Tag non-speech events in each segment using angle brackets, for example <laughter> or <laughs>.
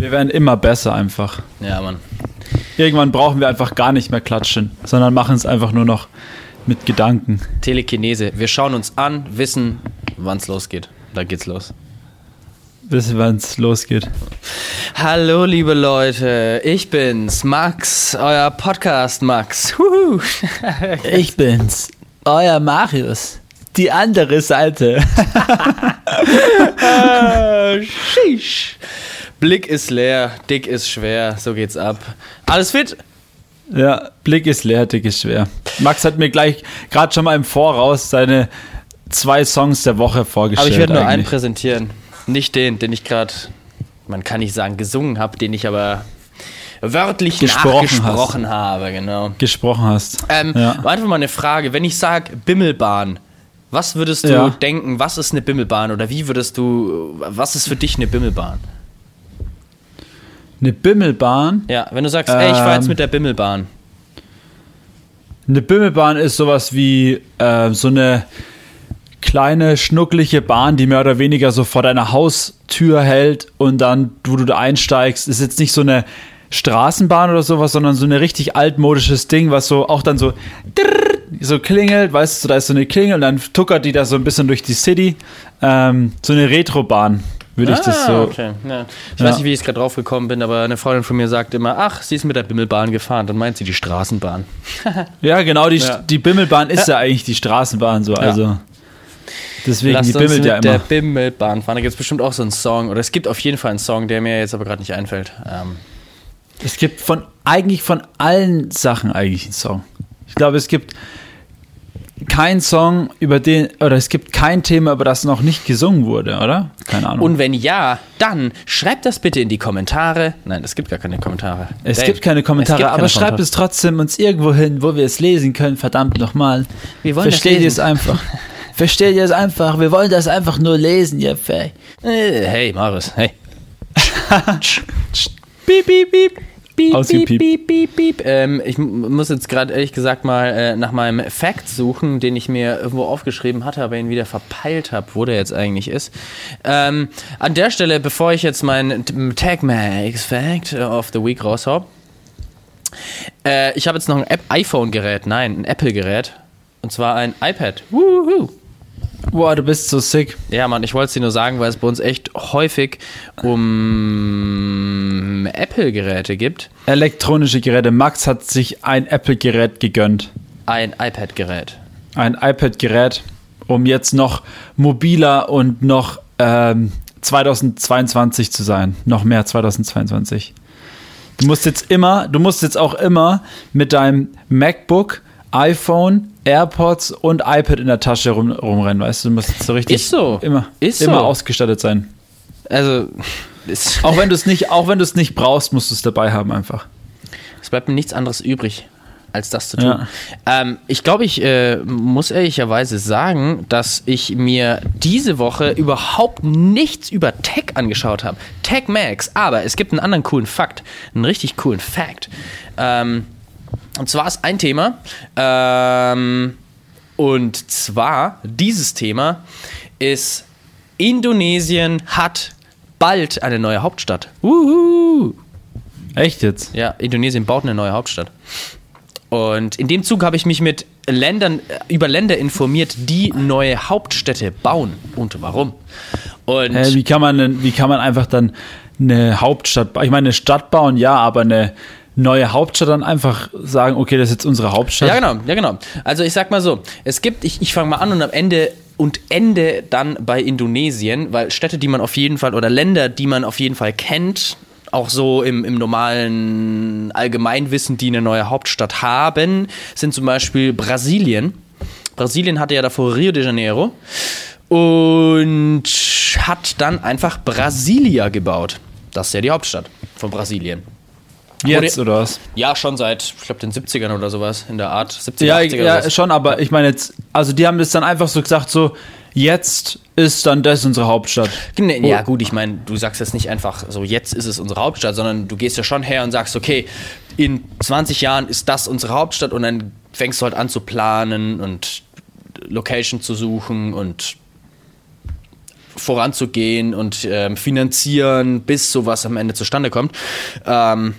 Wir werden immer besser einfach. Ja, Mann. Irgendwann brauchen wir einfach gar nicht mehr klatschen, sondern machen es einfach nur noch mit Gedanken. Telekinese. Wir schauen uns an, wissen, wann es losgeht. Da geht's los. Wissen, wann es losgeht. Hallo, liebe Leute. Ich bin's, Max, euer Podcast Max. Huhu. <laughs> Ich bin's, euer Marius. Die andere Seite. <laughs> Sheesh. Blick ist leer, dick ist schwer, so geht's ab. Alles fit? Ja, Blick ist leer, dick ist schwer. Max hat mir gleich gerade schon mal im Voraus seine zwei Songs der Woche vorgestellt. Aber ich werde nur einen eigentlich. präsentieren. Nicht den, den ich gerade, man kann nicht sagen gesungen habe, den ich aber wörtlich Gesprochen nachgesprochen habe, genau. gesprochen hast. Ähm, ja. Einfach mal eine Frage. Wenn ich sage Bimmelbahn, was würdest du Ja. denken, was ist eine Bimmelbahn? Oder wie würdest du, was ist für dich eine Bimmelbahn? Eine Bimmelbahn. Ja, wenn du sagst, ey, ich fahr jetzt Ähm. mit der Bimmelbahn. Eine Bimmelbahn ist sowas wie äh, so eine kleine, schnuckliche Bahn, die mehr oder weniger so vor deiner Haustür hält und dann, wo du da einsteigst, ist jetzt nicht so eine Straßenbahn oder sowas, sondern so ein richtig altmodisches Ding, was so auch dann so so klingelt, weißt du, da ist so eine Klingel und dann tuckert die da so ein bisschen durch die City. Ähm, so eine Retrobahn, würde ich das so. Ah, okay. ja. Ich Ja. weiß nicht, wie ich gerade drauf gekommen bin, aber eine Freundin von mir sagt immer, ach, sie ist mit der Bimmelbahn gefahren. Dann meint sie die Straßenbahn. <laughs> Ja, genau, die, Ja. die Bimmelbahn ist ja. eigentlich die Straßenbahn so, also. Deswegen, Lasst die bimmelt mit ja der immer. Bimmelbahn fahren. Da gibt es bestimmt auch so einen Song. Oder es gibt auf jeden Fall einen Song, der mir jetzt aber gerade nicht einfällt. Ähm, Es gibt von eigentlich von allen Sachen eigentlich einen Song. Ich glaube, es gibt keinen Song, über den, oder es gibt kein Thema, über das noch nicht gesungen wurde, oder? Keine Ahnung. Und wenn ja, dann schreibt das bitte in die Kommentare. Nein, es gibt gar keine Kommentare. es Dave, gibt keine Kommentare, gibt aber keine schreibt Kommentare. es trotzdem uns irgendwo hin, wo wir es lesen können, verdammt nochmal. Wir wollen das <laughs> Versteht ihr es einfach? Versteht ihr es einfach? Wir wollen das einfach nur lesen, ihr Fäh. Äh, Hey, Marius, hey. <laughs> Piep, piep, piep. Piep, Ausgepiept. piep, piep, piep. Ähm, ich muss jetzt gerade ehrlich gesagt mal äh, nach meinem Fact suchen, den ich mir irgendwo aufgeschrieben hatte, aber ihn wieder verpeilt habe, wo der jetzt eigentlich ist. Ähm, an der Stelle, bevor ich jetzt meinen T- Tag Max Fact of the Week raushau, äh, ich habe jetzt noch ein iPhone-Gerät, nein, ein Apple-Gerät. Und zwar ein iPad. Woohoo. Boah, du bist so sick. Ja, Mann, ich wollte es dir nur sagen, weil es bei uns echt häufig um Apple-Geräte gibt. Elektronische Geräte. Max hat sich ein Apple-Gerät gegönnt. Ein iPad-Gerät. ein iPad-Gerät, um jetzt noch mobiler und noch ähm, 2022 zu sein. Noch mehr 2022. Du musst jetzt immer, du musst jetzt auch immer mit deinem MacBook, iPhone, AirPods und iPad in der Tasche rum, rumrennen, weißt du? Du musst so richtig Ist so. immer, Ist immer so. ausgestattet sein. Also, <laughs> <laughs> Auch wenn du es nicht, auch wenn du es nicht brauchst, musst du es dabei haben einfach. es bleibt mir nichts anderes übrig, als das zu tun. Ja. Ähm, ich glaube, ich äh, muss ehrlicherweise sagen, dass ich mir diese Woche überhaupt nichts über Tech angeschaut habe. Tech Max, aber es gibt einen anderen coolen Fakt, einen richtig coolen Fact. Ähm, und zwar ist ein Thema, ähm, und zwar dieses Thema ist Indonesien hat bald eine neue Hauptstadt. Wuhu! Echt jetzt? Ja, Indonesien baut eine neue Hauptstadt. Und in dem Zug habe ich mich mit Ländern, äh, über Länder informiert, die neue Hauptstädte bauen und warum. Und Hä, wie kann man denn, wie kann man einfach dann eine Hauptstadt, ich meine, eine Stadt bauen, ja, aber eine neue Hauptstadt dann einfach sagen, okay, das ist jetzt unsere Hauptstadt. Ja, genau, ja, genau. Also ich sag mal so, es gibt, ich, ich fange mal an und am Ende und Ende dann bei Indonesien, weil Städte, die man auf jeden Fall, oder Länder, die man auf jeden Fall kennt, auch so im, im normalen Allgemeinwissen, die eine neue Hauptstadt haben, sind zum Beispiel Brasilien. Brasilien hatte ja davor Rio de Janeiro und hat dann einfach Brasilia gebaut. Das ist ja die Hauptstadt von Brasilien. Jetzt Wurde- oder was? Ja, schon seit, ich glaube, den 70ern oder sowas in der Art. 70er, Ja, 80er oder ja, schon, aber ich meine jetzt, also die haben das dann einfach so gesagt, so, jetzt ist dann das unsere Hauptstadt. Ja, gut, ich meine, du sagst jetzt nicht einfach so, jetzt ist es unsere Hauptstadt, sondern du gehst ja schon her und sagst, okay, in 20 Jahren ist das unsere Hauptstadt und dann fängst du halt an zu planen und Location zu suchen und voranzugehen und ähm, finanzieren, bis sowas am Ende zustande kommt. Ähm,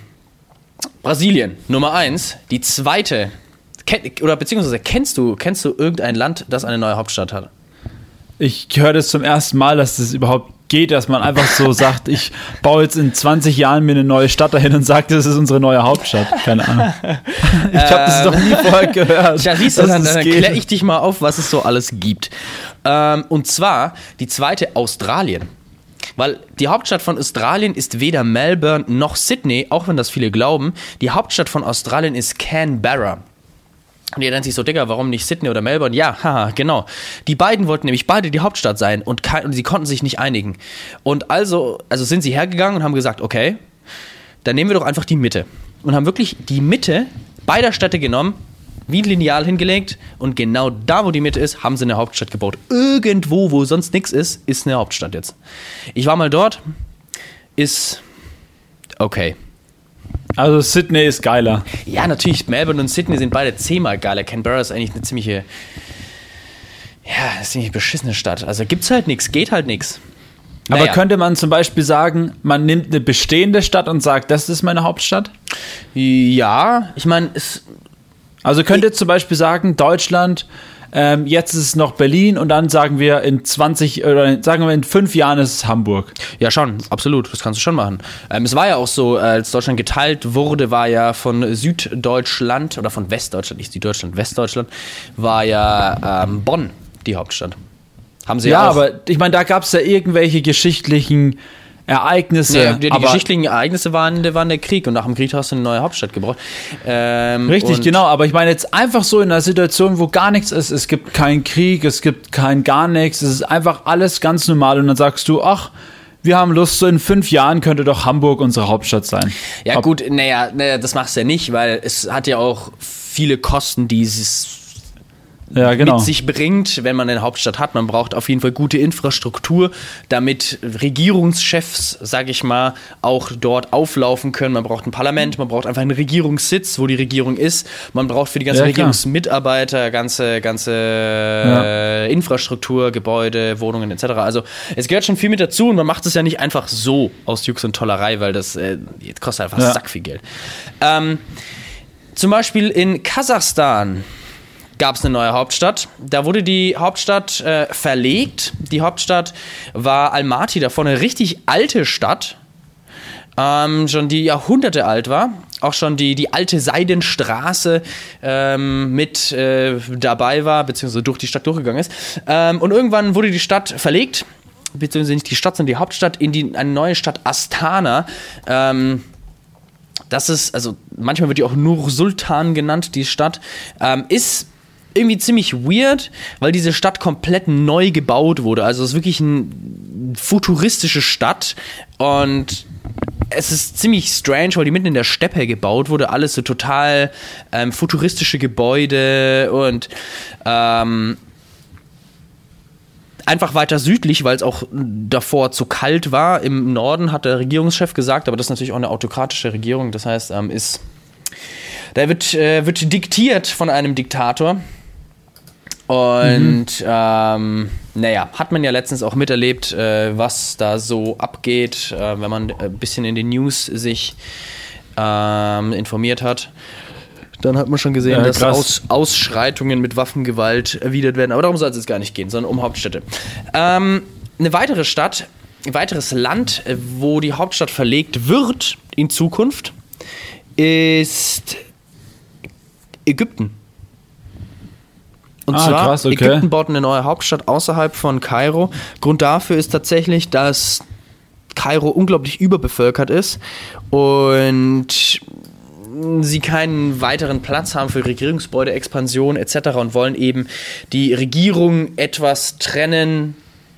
Brasilien, Nummer eins. Die zweite, oder beziehungsweise kennst du, kennst du irgendein Land, das eine neue Hauptstadt hat? Ich höre das zum ersten Mal, dass das überhaupt geht, dass man einfach so <laughs> sagt, ich baue jetzt in 20 Jahren mir eine neue Stadt dahin und sage, das ist unsere neue Hauptstadt. Keine Ahnung. <laughs> Ich habe das noch nie vorher gehört. <laughs> Ja, siehst du, dann, dann kläre ich dich mal auf, was es so alles gibt. Ähm, und zwar die zweite Australien. Weil die Hauptstadt von Australien ist weder Melbourne noch Sydney, auch wenn das viele glauben. Die Hauptstadt von Australien ist Canberra. Und ihr denkt sich so, Digga, warum nicht Sydney oder Melbourne? Ja, haha, genau. Die beiden wollten nämlich beide die Hauptstadt sein und, und sie konnten sich nicht einigen. Und also, also sind sie hergegangen und haben gesagt, okay, dann nehmen wir doch einfach die Mitte. Und haben wirklich die Mitte beider Städte genommen, wie ein Lineal hingelegt und genau da, wo die Mitte ist, haben sie eine Hauptstadt gebaut. Irgendwo, wo sonst nichts ist, ist eine Hauptstadt jetzt. Ich war mal dort, ist okay. Also Sydney ist geiler. Ja, natürlich. Melbourne und Sydney sind beide zehnmal geiler. Canberra ist eigentlich eine ziemliche, ja, eine ziemlich beschissene Stadt. Also gibt's halt nichts, geht halt nichts. Aber könnte man zum Beispiel sagen, man nimmt eine bestehende Stadt und sagt, das ist meine Hauptstadt? Ja, ich meine, es. Also könnte zum Beispiel sagen, Deutschland ähm, jetzt ist es noch Berlin und dann sagen wir in 20 oder sagen wir in fünf Jahren ist es Hamburg. Ja, schon, absolut. Das kannst du schon machen. Ähm, es war ja auch so, als Deutschland geteilt wurde, war ja von Süddeutschland oder von Westdeutschland, nicht Süddeutschland, Westdeutschland, war ja ähm, Bonn die Hauptstadt. Haben sie ja, ja aber ich meine, da gab es ja irgendwelche geschichtlichen Ereignisse. Ja, die, die geschichtlichen Ereignisse waren, waren der Krieg und nach dem Krieg hast du eine neue Hauptstadt gebraucht. Ähm, Richtig, genau. Aber ich meine jetzt einfach so in einer Situation, wo gar nichts ist. Es gibt keinen Krieg, es gibt kein gar nichts. Es ist einfach alles ganz normal und dann sagst du, ach, wir haben Lust, so in fünf Jahren könnte doch Hamburg unsere Hauptstadt sein. Ja, Ob gut, naja, naja, das machst du ja nicht, weil es hat ja auch viele Kosten, die es ja, genau. mit sich bringt, wenn man eine Hauptstadt hat. Man braucht auf jeden Fall gute Infrastruktur, damit Regierungschefs, sage ich mal, auch dort auflaufen können. Man braucht ein Parlament, man braucht einfach einen Regierungssitz, wo die Regierung ist. Man braucht für die ganzen ja, Regierungsmitarbeiter ganze, ganze ja. äh, Infrastruktur, Gebäude, Wohnungen etc. Also es gehört schon viel mit dazu und man macht es ja nicht einfach so aus Jux und Tollerei, weil das äh, kostet einfach ja. sack viel Geld. Ähm, zum Beispiel in Kasachstan gab es eine neue Hauptstadt. Da wurde die Hauptstadt äh, verlegt. Die Hauptstadt war Almaty, davor eine richtig alte Stadt. Ähm, schon die Jahrhunderte alt war. Auch schon die, die alte Seidenstraße ähm, mit äh, dabei war, beziehungsweise durch die Stadt durchgegangen ist. Ähm, und irgendwann wurde die Stadt verlegt, beziehungsweise nicht die Stadt, sondern die Hauptstadt in die, eine neue Stadt Astana. Ähm, das ist, also manchmal wird die auch Nur Sultan genannt, die Stadt, ähm, ist irgendwie ziemlich weird, weil diese Stadt komplett neu gebaut wurde. Also es ist wirklich eine futuristische Stadt und es ist ziemlich strange, weil die mitten in der Steppe gebaut wurde. Alles so total ähm, futuristische Gebäude und ähm, einfach weiter südlich, weil es auch davor zu kalt war. Im Norden hat der Regierungschef gesagt, aber das ist natürlich auch eine autokratische Regierung. Das heißt, ähm, ist da wird, äh, wird diktiert von einem Diktator. Und mhm. ähm, naja, hat man ja letztens auch miterlebt, äh, was da so abgeht, äh, wenn man ein bisschen in den News sich ähm, informiert hat. Dann hat man schon gesehen, ja, dass Aus Ausschreitungen mit Waffengewalt erwidert werden. Aber darum soll es jetzt gar nicht gehen, sondern um Hauptstädte. Ähm, eine weitere Stadt, ein weiteres Land, äh, wo die Hauptstadt verlegt wird in Zukunft, ist Ägypten. Und ah, zwar, krass, okay. Ägypten baut eine neue Hauptstadt außerhalb von Kairo. Grund dafür ist tatsächlich, dass Kairo unglaublich überbevölkert ist und sie keinen weiteren Platz haben für Regierungsgebäude, Expansion etc. und wollen eben die Regierung etwas trennen,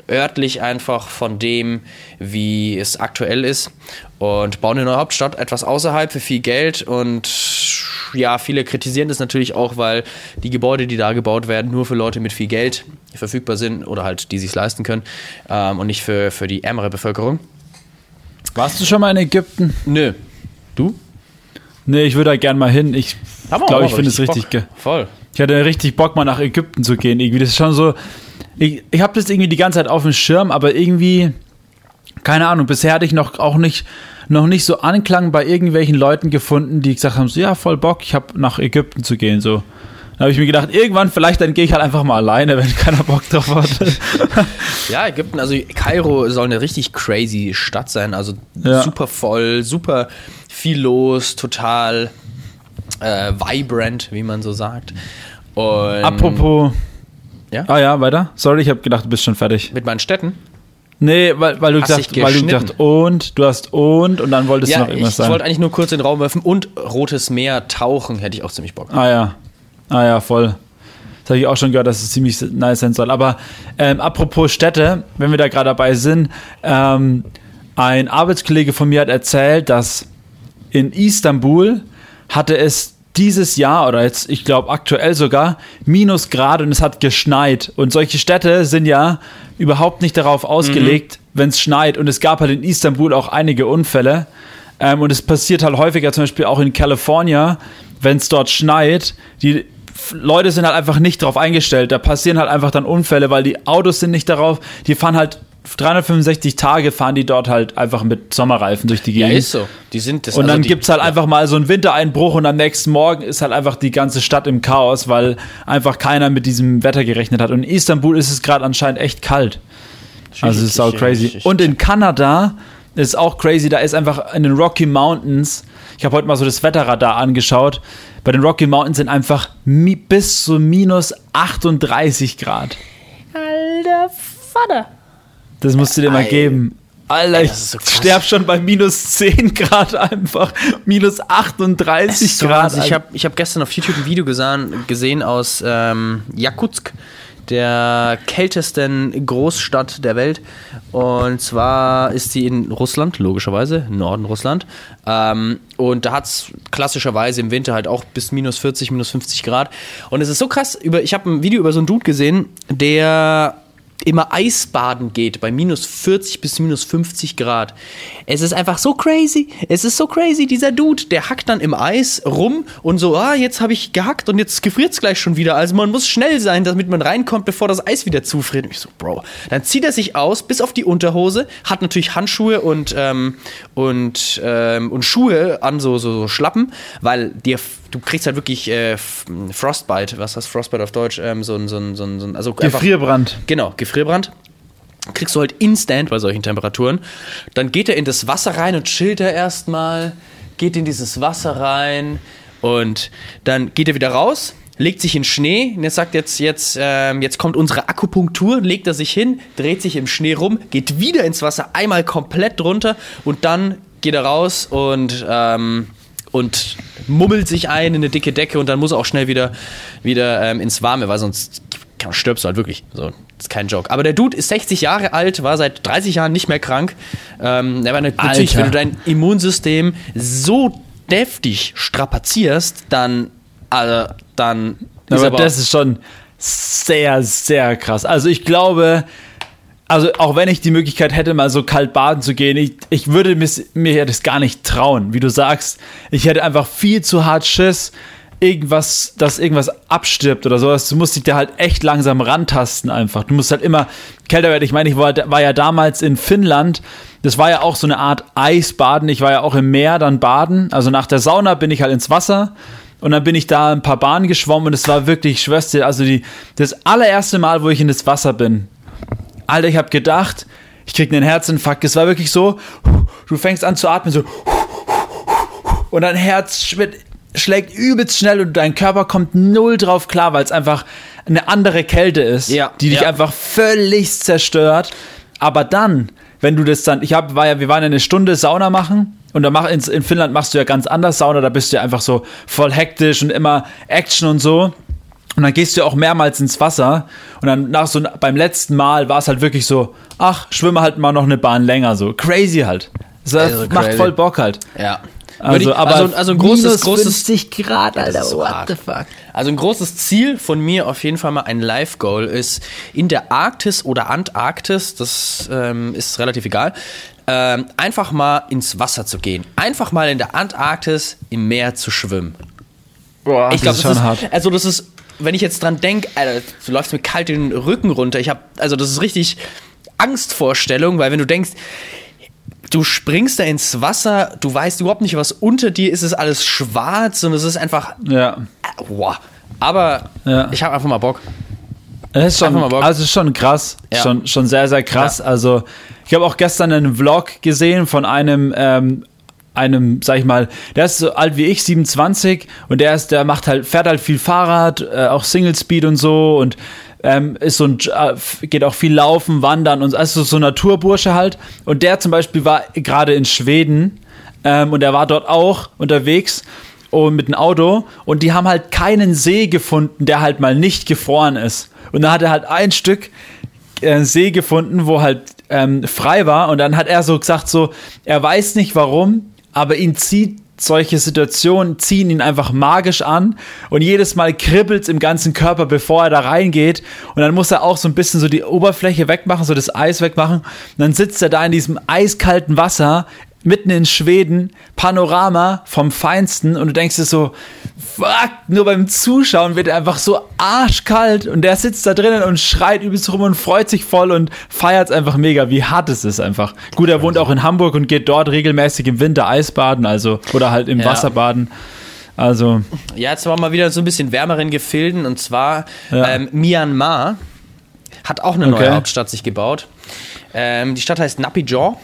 örtlich einfach von dem, wie es aktuell ist und bauen eine neue Hauptstadt etwas außerhalb für viel Geld und ja, viele kritisieren das natürlich auch, weil die Gebäude, die da gebaut werden, nur für Leute mit viel Geld verfügbar sind oder halt die sich leisten können ähm, und nicht für, für die ärmere Bevölkerung. Warst du schon mal in Ägypten? Nö. Du? Nee, ich würde da gern mal hin. Ich glaube, ich finde es richtig geil. Voll. Ich hatte richtig Bock, mal nach Ägypten zu gehen. Irgendwie, das ist schon so, ich, ich habe das irgendwie die ganze Zeit auf dem Schirm, aber irgendwie, keine Ahnung, bisher hatte ich noch auch nicht, noch nicht so Anklang bei irgendwelchen Leuten gefunden, die gesagt haben, so ja, voll Bock, ich habe nach Ägypten zu gehen, so. Da habe ich mir gedacht, irgendwann vielleicht dann gehe ich halt einfach mal alleine, wenn keiner Bock drauf hat. <laughs> ja, Ägypten, also Kairo soll eine richtig crazy Stadt sein, also ja. super voll, super viel los, total äh, vibrant, wie man so sagt. Und Apropos. Ja? Ah ja, weiter. Sorry, ich habe gedacht, du bist schon fertig. Mit meinen Städten? Nee, weil, weil, du gesagt, weil du gesagt und, du hast und und dann wolltest ja, du noch irgendwas ich, sagen. Ich wollte eigentlich nur kurz den Raum werfen und Rotes Meer tauchen, hätte ich auch ziemlich Bock. Ah ja. Ah ja, voll. Das habe ich auch schon gehört, dass es ziemlich nice sein soll. Aber ähm, apropos Städte, wenn wir da gerade dabei sind, ähm, ein Arbeitskollege von mir hat erzählt, dass in Istanbul hatte es dieses Jahr oder jetzt, ich glaube aktuell sogar, Minusgrad und es hat geschneit. Und solche Städte sind ja überhaupt nicht darauf ausgelegt, mhm. wenn es schneit. Und es gab halt in Istanbul auch einige Unfälle. Ähm, und es passiert halt häufiger, zum Beispiel auch in Kalifornien, wenn es dort schneit. Die Leute sind halt einfach nicht darauf eingestellt. Da passieren halt einfach dann Unfälle, weil die Autos sind nicht darauf. Die fahren halt 365 Tage fahren die dort halt einfach mit Sommerreifen durch die Gegend. Ja, ist so. Die sind das, und dann also gibt es halt ja. einfach mal so einen Wintereinbruch und am nächsten Morgen ist halt einfach die ganze Stadt im Chaos, weil einfach keiner mit diesem Wetter gerechnet hat. Und in Istanbul ist es gerade anscheinend echt kalt. Also es ist auch crazy. Und in Kanada ist auch crazy, da ist einfach in den Rocky Mountains, ich habe heute mal so das Wetterradar angeschaut, bei den Rocky Mountains sind einfach bis zu minus 38 Grad. Alter Vater. Das musst du dir mal geben. Alter, ich so sterb schon bei minus 10 Grad einfach. Minus 38 so Grad. Ich habe ich hab gestern auf YouTube ein Video gesehen, gesehen aus ähm, Jakutsk, der kältesten Großstadt der Welt. Und zwar ist sie in Russland, logischerweise, Norden Russland. Ähm, und da hat es klassischerweise im Winter halt auch bis minus 40, minus 50 Grad. Und es ist so krass, über, ich habe ein Video über so einen Dude gesehen, der immer Eisbaden geht bei minus 40 bis minus 50 Grad. Es ist einfach so crazy. Es ist so crazy. Dieser Dude, der hackt dann im Eis rum und so, ah, jetzt habe ich gehackt und jetzt gefriert es gleich schon wieder. Also man muss schnell sein, damit man reinkommt, bevor das Eis wieder zufriert. Und ich so, Bro. Dann zieht er sich aus bis auf die Unterhose, hat natürlich Handschuhe und, ähm, und, ähm, und Schuhe an, so, so, so Schlappen, weil dir du kriegst halt wirklich äh, Frostbite. Was heißt Frostbite auf Deutsch? Ähm, so ein, so ein, so ein, also Gefrierbrand. Einfach, genau, Gefrierbrand. Kriegst du halt instant bei solchen Temperaturen. Dann geht er in das Wasser rein und chillt er erstmal, geht in dieses Wasser rein und dann geht er wieder raus, legt sich in Schnee und er sagt jetzt, jetzt, ähm, jetzt kommt unsere Akupunktur, legt er sich hin, dreht sich im Schnee rum, geht wieder ins Wasser, einmal komplett runter und dann geht er raus und ähm, und mummelt sich ein in eine dicke Decke und dann muss er auch schnell wieder, wieder ähm, ins Warme, weil sonst stirbst du halt wirklich. So, das ist kein Joke. Aber der Dude ist 60 Jahre alt, war seit 30 Jahren nicht mehr krank. Ähm, aber natürlich, wenn du dein Immunsystem so deftig strapazierst, dann, also, dann. Aber, aber das ist schon sehr, sehr krass. Also ich glaube, also auch wenn ich die Möglichkeit hätte, mal so kalt baden zu gehen, ich, ich würde mir das gar nicht trauen. Wie du sagst, ich hätte einfach viel zu hart Schiss, irgendwas, dass irgendwas abstirbt oder sowas. Du musst dich da halt echt langsam rantasten einfach. Du musst halt immer kälter werden. Ich meine, ich war, war ja damals in Finnland. Das war ja auch so eine Art Eisbaden. Ich war ja auch im Meer dann baden. Also nach der Sauna bin ich halt ins Wasser. Und dann bin ich da ein paar Bahnen geschwommen und es war wirklich, dir, also die, das allererste Mal, wo ich in das Wasser bin, Alter, ich habe gedacht, ich krieg einen Herzinfarkt. Es war wirklich so, du fängst an zu atmen, so und dein Herz schlägt übelst schnell und dein Körper kommt null drauf klar, weil es einfach eine andere Kälte ist, ja, die dich ja. einfach völlig zerstört. Aber dann, wenn du das dann, ich hab, war ja, wir waren ja eine Stunde Sauna machen und da mach, in, in Finnland machst du ja ganz anders Sauna, da bist du ja einfach so voll hektisch und immer Action und so. Und dann gehst du auch mehrmals ins Wasser und dann nach so beim letzten Mal war es halt wirklich so, ach, schwimme halt mal noch eine Bahn länger, so crazy halt. Das also macht crazy. voll Bock halt. Ja. Also, aber also, also ein großes, großes 50 Grad, Alter, so what the fuck. Also ein großes Ziel von mir auf jeden Fall mal ein Live-Goal ist in der Arktis oder Antarktis, das ähm, ist relativ egal, ähm, einfach mal ins Wasser zu gehen. Einfach mal in der Antarktis im Meer zu schwimmen. Boah, ich glaube, das, ist, hart. Also das ist wenn ich jetzt dran denke, Alter, du läufst mir kalt den Rücken runter. Ich habe, also das ist richtig Angstvorstellung, weil wenn du denkst, du springst da ins Wasser, du weißt überhaupt nicht, was unter dir ist, es ist alles schwarz und es ist einfach, Ja. wow. Aber Ja. ich habe einfach mal Bock. Das ist schon, also ist schon krass, Ja. schon, schon sehr, sehr krass. Ja. Also ich habe auch gestern einen Vlog gesehen von einem, ähm, einem, sag ich mal, der ist so alt wie ich, 27, und der ist, der macht halt, fährt halt viel Fahrrad, äh, auch Single Speed und so und ähm, ist so ein, äh, geht auch viel laufen, wandern und also so Naturbursche halt. Und der zum Beispiel war gerade in Schweden ähm, und er war dort auch unterwegs und mit einem Auto und die haben halt keinen See gefunden, der halt mal nicht gefroren ist. Und da hat er halt ein Stück äh, See gefunden, wo halt ähm, frei war und dann hat er so gesagt, so, er weiß nicht warum, aber ihn zieht solche Situationen ziehen ihn einfach magisch an und jedes Mal kribbelt im ganzen Körper, bevor er da reingeht und dann muss er auch so ein bisschen so die Oberfläche wegmachen, so das Eis wegmachen. Und dann sitzt er da in diesem eiskalten Wasser mitten in Schweden, Panorama vom Feinsten und du denkst dir so, fuck, nur beim Zuschauen wird er einfach so arschkalt und der sitzt da drinnen und schreit übelst rum und freut sich voll und feiert es einfach mega, wie hart es ist einfach. Gut, er wohnt auch in Hamburg und geht dort regelmäßig im Winter Eisbaden, also, oder halt im Ja. Wasser baden. Also, Ja, jetzt war mal wieder so ein bisschen wärmeren Gefilden und zwar Ja. ähm, Myanmar hat auch eine Okay. neue Hauptstadt sich gebaut. Ähm, die Stadt heißt Naypyidaw.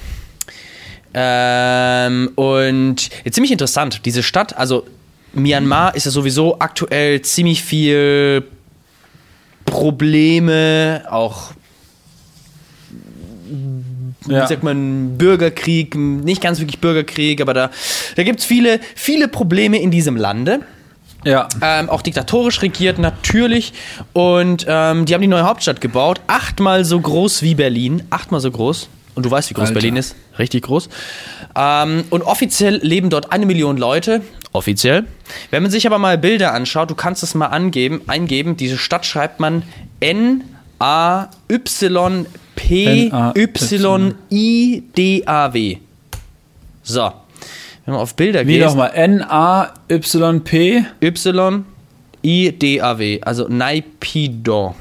Ähm, und ja, ziemlich interessant, diese Stadt, also Myanmar ist ja sowieso aktuell ziemlich viel Probleme, auch ja. wie sagt man, Bürgerkrieg, nicht ganz wirklich Bürgerkrieg, aber da, da gibt es viele, viele Probleme in diesem Lande. ja. Ähm, auch diktatorisch regiert, natürlich. Und ähm, die haben die neue Hauptstadt gebaut. Achtmal so groß wie Berlin. Achtmal so groß. Und du weißt, wie groß Alter. Berlin ist. Richtig groß. Ähm, und offiziell leben dort eine Million Leute. Offiziell. Wenn man sich aber mal Bilder anschaut, du kannst es mal angeben, eingeben. Diese Stadt schreibt man N-A-Y-P-Y-I-D-A-W. So. Wenn man auf Bilder Wie geht. nochmal? N-A-Y-P. Y-I-D-A-W, also Naypyidaw.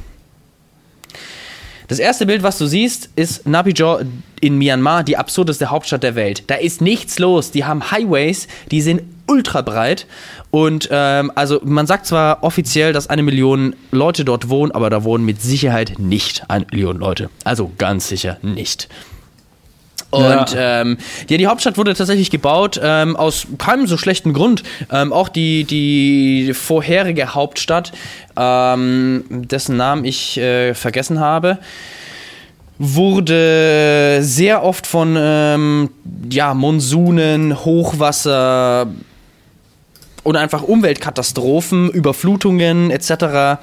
Das erste Bild, was du siehst, ist Naypyidaw in Myanmar, die absurdeste Hauptstadt der Welt. Da ist nichts los. Die haben Highways, die sind ultra breit. Und ähm, also man sagt zwar offiziell, dass eine Million Leute dort wohnen, aber da wohnen mit Sicherheit nicht eine Million Leute. Also ganz sicher nicht. Und Ja. ähm, ja, die Hauptstadt wurde tatsächlich gebaut ähm, aus keinem so schlechten Grund. Ähm, auch die, die vorherige Hauptstadt, ähm, dessen Namen ich äh, vergessen habe, wurde sehr oft von ähm, ja, Monsunen, Hochwasser und einfach Umweltkatastrophen, Überflutungen etc.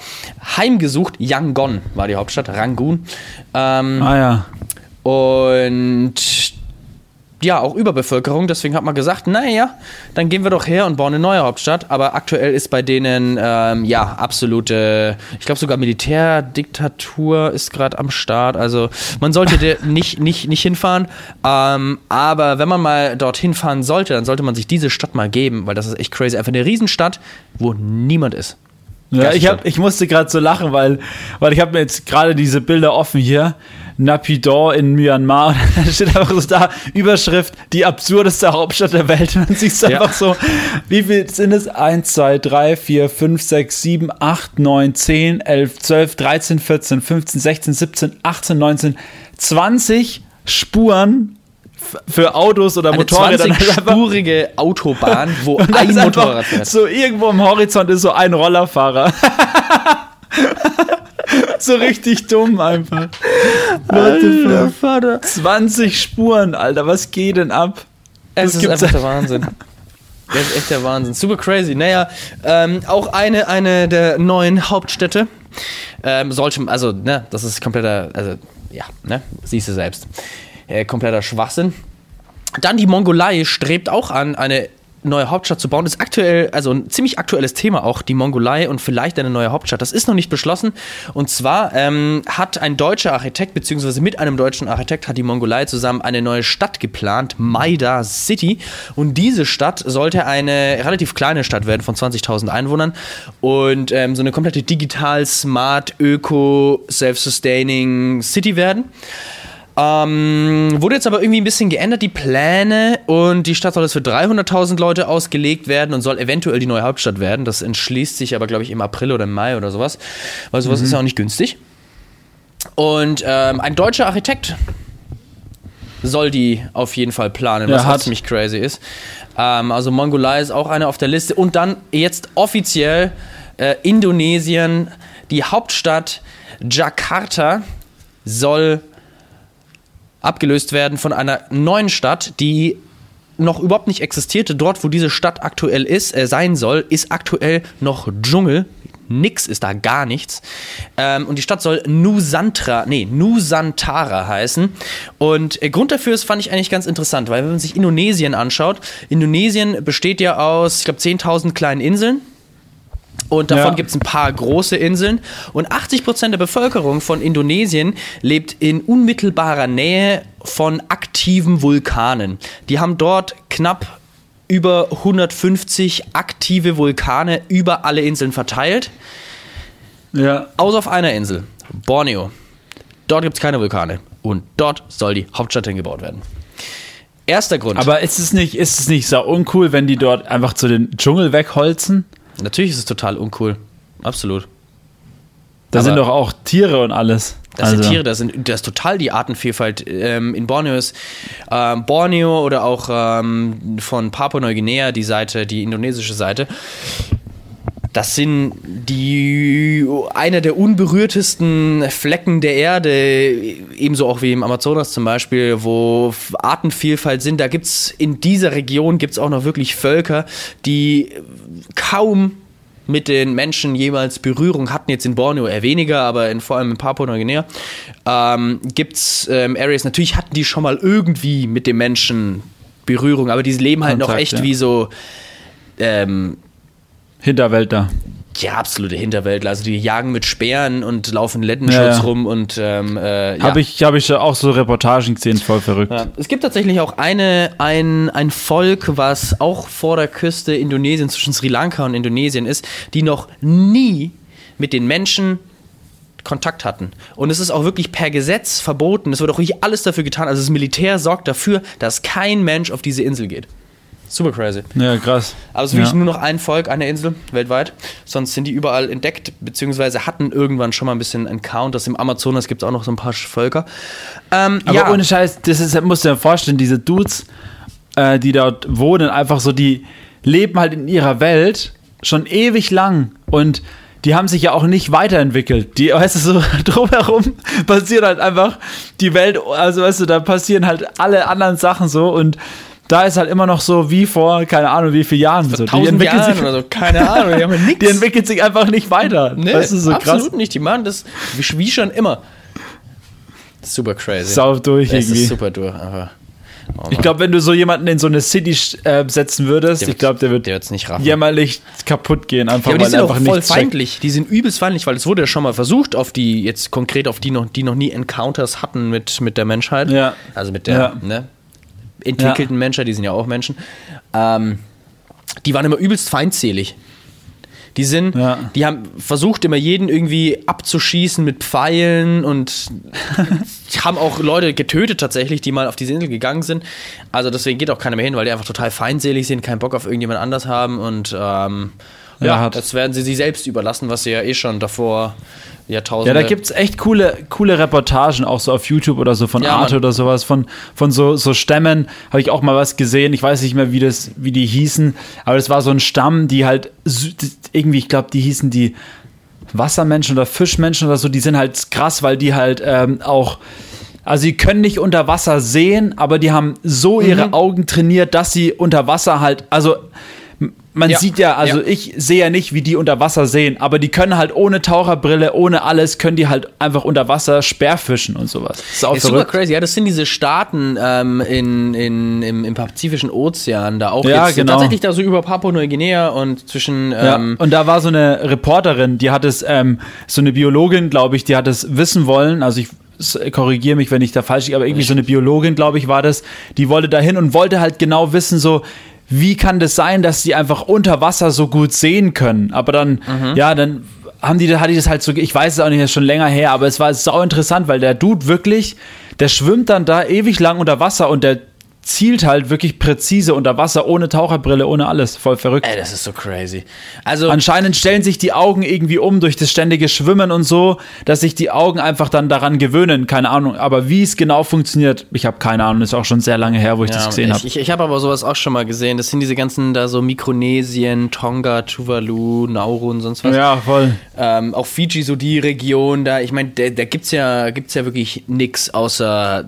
heimgesucht. Yangon war die Hauptstadt, Rangoon. Ähm, Ah ja. Und ja, auch Überbevölkerung. Deswegen hat man gesagt, naja, dann gehen wir doch her und bauen eine neue Hauptstadt. Aber aktuell ist bei denen, ähm, ja, absolute, ich glaube sogar Militärdiktatur ist gerade am Start. Also man sollte <laughs> nicht, nicht, nicht hinfahren. Ähm, aber wenn man mal dorthin fahren sollte, dann sollte man sich diese Stadt mal geben, weil das ist echt crazy. Einfach eine Riesenstadt, wo niemand ist. Ja, ich, hab, ich musste gerade so lachen, weil, weil ich habe mir jetzt gerade diese Bilder offen hier. Naypyidaw in Myanmar. Und <laughs> da steht einfach so da, Überschrift, die absurdeste Hauptstadt der Welt. <laughs> Und dann siehst du Ja. einfach so, wie viel sind es? 1, 2, 3, 4, 5, 6, 7, 8, 9, 10, 11, 12, 13, 14, 15, 16, 17, 18, 19, 20 Spuren für Autos oder Eine Motorräder. Und dann ist einfach- 20-spurige Autobahn, wo <laughs> ein Motorrad fährt. So irgendwo am Horizont ist so ein Rollerfahrer. <laughs> so richtig dumm einfach. Alter Vater. 20 Spuren, Alter, was geht denn ab? Es Das ist einfach der Wahnsinn. Das ist echt der Wahnsinn. Super crazy. Naja, ähm, auch eine, eine der neuen Hauptstädte. Ähm, sollte, also, ne, das ist kompletter, also, ja, ne, siehst du selbst. Äh, kompletter Schwachsinn. Dann die Mongolei strebt auch an, eine neue Hauptstadt zu bauen. Das ist aktuell, also ein ziemlich aktuelles Thema auch, die Mongolei und vielleicht eine neue Hauptstadt. Das ist noch nicht beschlossen. Und zwar ähm, hat ein deutscher Architekt, beziehungsweise mit einem deutschen Architekt, hat die Mongolei zusammen eine neue Stadt geplant, Maida City. Und diese Stadt sollte eine relativ kleine Stadt werden von 20.000 Einwohnern und ähm, so eine komplette digital, smart, öko, self-sustaining City werden. Ähm, wurde jetzt aber irgendwie ein bisschen geändert, die Pläne. Und die Stadt soll jetzt für 300.000 Leute ausgelegt werden und soll eventuell die neue Hauptstadt werden. Das entschließt sich aber, glaube ich, im April oder im Mai oder sowas. Weil sowas mhm. ist ja auch nicht günstig. Und ähm, ein deutscher Architekt soll die auf jeden Fall planen, was ja, ziemlich crazy ist. Ähm, also Mongolei ist auch eine auf der Liste. Und dann jetzt offiziell äh, Indonesien, die Hauptstadt Jakarta soll abgelöst werden von einer neuen Stadt, die noch überhaupt nicht existierte. Dort, wo diese Stadt aktuell ist, äh, sein soll, ist aktuell noch Dschungel. Nix ist da gar nichts. Ähm, und die Stadt soll Nusantra, nee, Nusantara heißen. Und äh, Grund dafür ist, fand ich eigentlich ganz interessant, weil wenn man sich Indonesien anschaut, Indonesien besteht ja aus, ich glaube, 10.000 kleinen Inseln. Und davon ja. gibt es ein paar große Inseln. Und 80 Prozent der Bevölkerung von Indonesien lebt in unmittelbarer Nähe von aktiven Vulkanen. Die haben dort knapp über 150 aktive Vulkane über alle Inseln verteilt. Ja. Außer auf einer Insel, Borneo. Dort gibt es keine Vulkane. Und dort soll die Hauptstadt hingebaut werden. Erster Grund. Aber ist es nicht, ist es nicht so uncool, wenn die dort einfach zu den Dschungel wegholzen? Natürlich ist es total uncool. Absolut. Da sind doch auch Tiere und alles. Das also. sind Tiere, das, sind, das ist total die Artenvielfalt. Ähm, in Borneo ist ähm, Borneo oder auch ähm, von Papua-Neuguinea die Seite, die indonesische Seite. Das sind die einer der unberührtesten Flecken der Erde, ebenso auch wie im Amazonas zum Beispiel, wo Artenvielfalt sind. Da gibt es in dieser Region gibt's auch noch wirklich Völker, die kaum mit den Menschen jemals Berührung hatten, jetzt in Borneo eher weniger, aber in, vor allem in Papua-Neuguinea, ähm, gibt es ähm, Areas, natürlich hatten die schon mal irgendwie mit den Menschen Berührung, aber die leben halt Kontakt, noch echt ja. wie so ähm, Hinterwälder. Ja, absolute Hinterwäldler. Also die jagen mit Speeren und laufen Lettenschutz ja, rum und ähm, äh, ja. Habe ich, hab ich auch so Reportagen gesehen, voll verrückt. Ja. Es gibt tatsächlich auch eine, ein, ein Volk, was auch vor der Küste Indonesien, zwischen Sri Lanka und Indonesien ist, die noch nie mit den Menschen Kontakt hatten. Und es ist auch wirklich per Gesetz verboten. Es wird auch wirklich alles dafür getan. Also das Militär sorgt dafür, dass kein Mensch auf diese Insel geht. Super crazy. Ja, krass. Aber es ist wirklich ja. nur noch ein Volk, eine Insel weltweit. Sonst sind die überall entdeckt, beziehungsweise hatten irgendwann schon mal ein bisschen Encounters. Im Amazonas gibt es auch noch so ein paar Völker. Ähm, Aber ja. ohne Scheiß, das ist, musst du dir vorstellen, diese Dudes, äh, die dort wohnen, einfach so, die leben halt in ihrer Welt schon ewig lang und die haben sich ja auch nicht weiterentwickelt. Die, <laughs> weißt du, so <laughs> drumherum passiert halt einfach die Welt, also weißt du, da passieren halt alle anderen Sachen so und da ist halt immer noch so wie vor, keine Ahnung, wie viele Jahren. So. Die entwickeln Jahren sich, oder so, keine <laughs> Ahnung, die haben nichts. Die entwickelt sich einfach nicht weiter. Nee, weißt du, so absolut krass. nicht. Die machen das wie schon immer. Super crazy. Sau durch es irgendwie. Ist super durch, aber. Oh ich glaube, wenn du so jemanden in so eine City äh, setzen würdest, der ich glaube, der wird der nicht raffen. jämmerlich kaputt gehen. Einfach, ja, aber die sind auch voll feindlich. Checkt. Die sind übelst feindlich, weil es wurde ja schon mal versucht, auf die, jetzt konkret auf die noch, die noch nie Encounters hatten mit, mit der Menschheit. Ja. Also mit der, ja. ne? Entwickelten ja. Menschen, die sind ja auch Menschen, ähm, die waren immer übelst feindselig. Die sind, ja. die haben versucht immer jeden irgendwie abzuschießen mit Pfeilen und <laughs> haben auch Leute getötet tatsächlich, die mal auf diese Insel gegangen sind. Also deswegen geht auch keiner mehr hin, weil die einfach total feindselig sind, keinen Bock auf irgendjemand anders haben und ähm, ja, ja das werden sie sich selbst überlassen, was sie ja eh schon davor Jahrtausende. Ja, da gibt es echt coole, coole Reportagen, auch so auf YouTube oder so von ja, Arte oder sowas, von, von so, so Stämmen. Habe ich auch mal was gesehen. Ich weiß nicht mehr, wie, das, wie die hießen, aber es war so ein Stamm, die halt irgendwie, ich glaube, die hießen die Wassermenschen oder Fischmenschen oder so, die sind halt krass, weil die halt ähm, auch. Also sie können nicht unter Wasser sehen, aber die haben so ihre mhm. Augen trainiert, dass sie unter Wasser halt, also man Ja. sieht ja, also Ja. ich sehe ja nicht, wie die unter Wasser sehen, aber die können halt ohne Taucherbrille, ohne alles, können die halt einfach unter Wasser Speerfischen und sowas. Das ist auch Ist super crazy. Ja, das sind diese Staaten ähm, in, in, im, im Pazifischen Ozean, da auch Ja, jetzt genau. tatsächlich da so über Papua-Neuguinea und zwischen Ja, ähm, und da war so eine Reporterin, die hat es, ähm, so eine Biologin, glaube ich, die hat es wissen wollen. Also ich korrigiere mich, wenn ich da falsch liege, aber irgendwie so eine Biologin, glaube ich, war das. Die wollte dahin und wollte halt genau wissen, so wie kann das sein, dass die einfach unter Wasser so gut sehen können? Aber dann, ja, dann haben die, hatte ich das halt so, ich weiß es auch nicht, das ist schon länger her, aber es war sau interessant, weil der Dude wirklich, der schwimmt dann da ewig lang unter Wasser und der zielt halt wirklich präzise unter Wasser, ohne Taucherbrille, ohne alles. Voll verrückt. ey, das ist so crazy. Also Anscheinend stellen sich die Augen irgendwie um durch das ständige Schwimmen und so, dass sich die Augen einfach dann daran gewöhnen. Keine Ahnung. Aber wie es genau funktioniert, ich habe keine Ahnung. Ist auch schon sehr lange her, wo ich das gesehen habe. ich, ich habe aber sowas auch schon mal gesehen. Das sind diese ganzen da so Mikronesien, Tonga, Tuvalu, Nauru und sonst was. Ja, voll. Ähm, auch Fiji, so die Region da. Ich meine, da, da gibt's ja, gibt's ja wirklich nix außer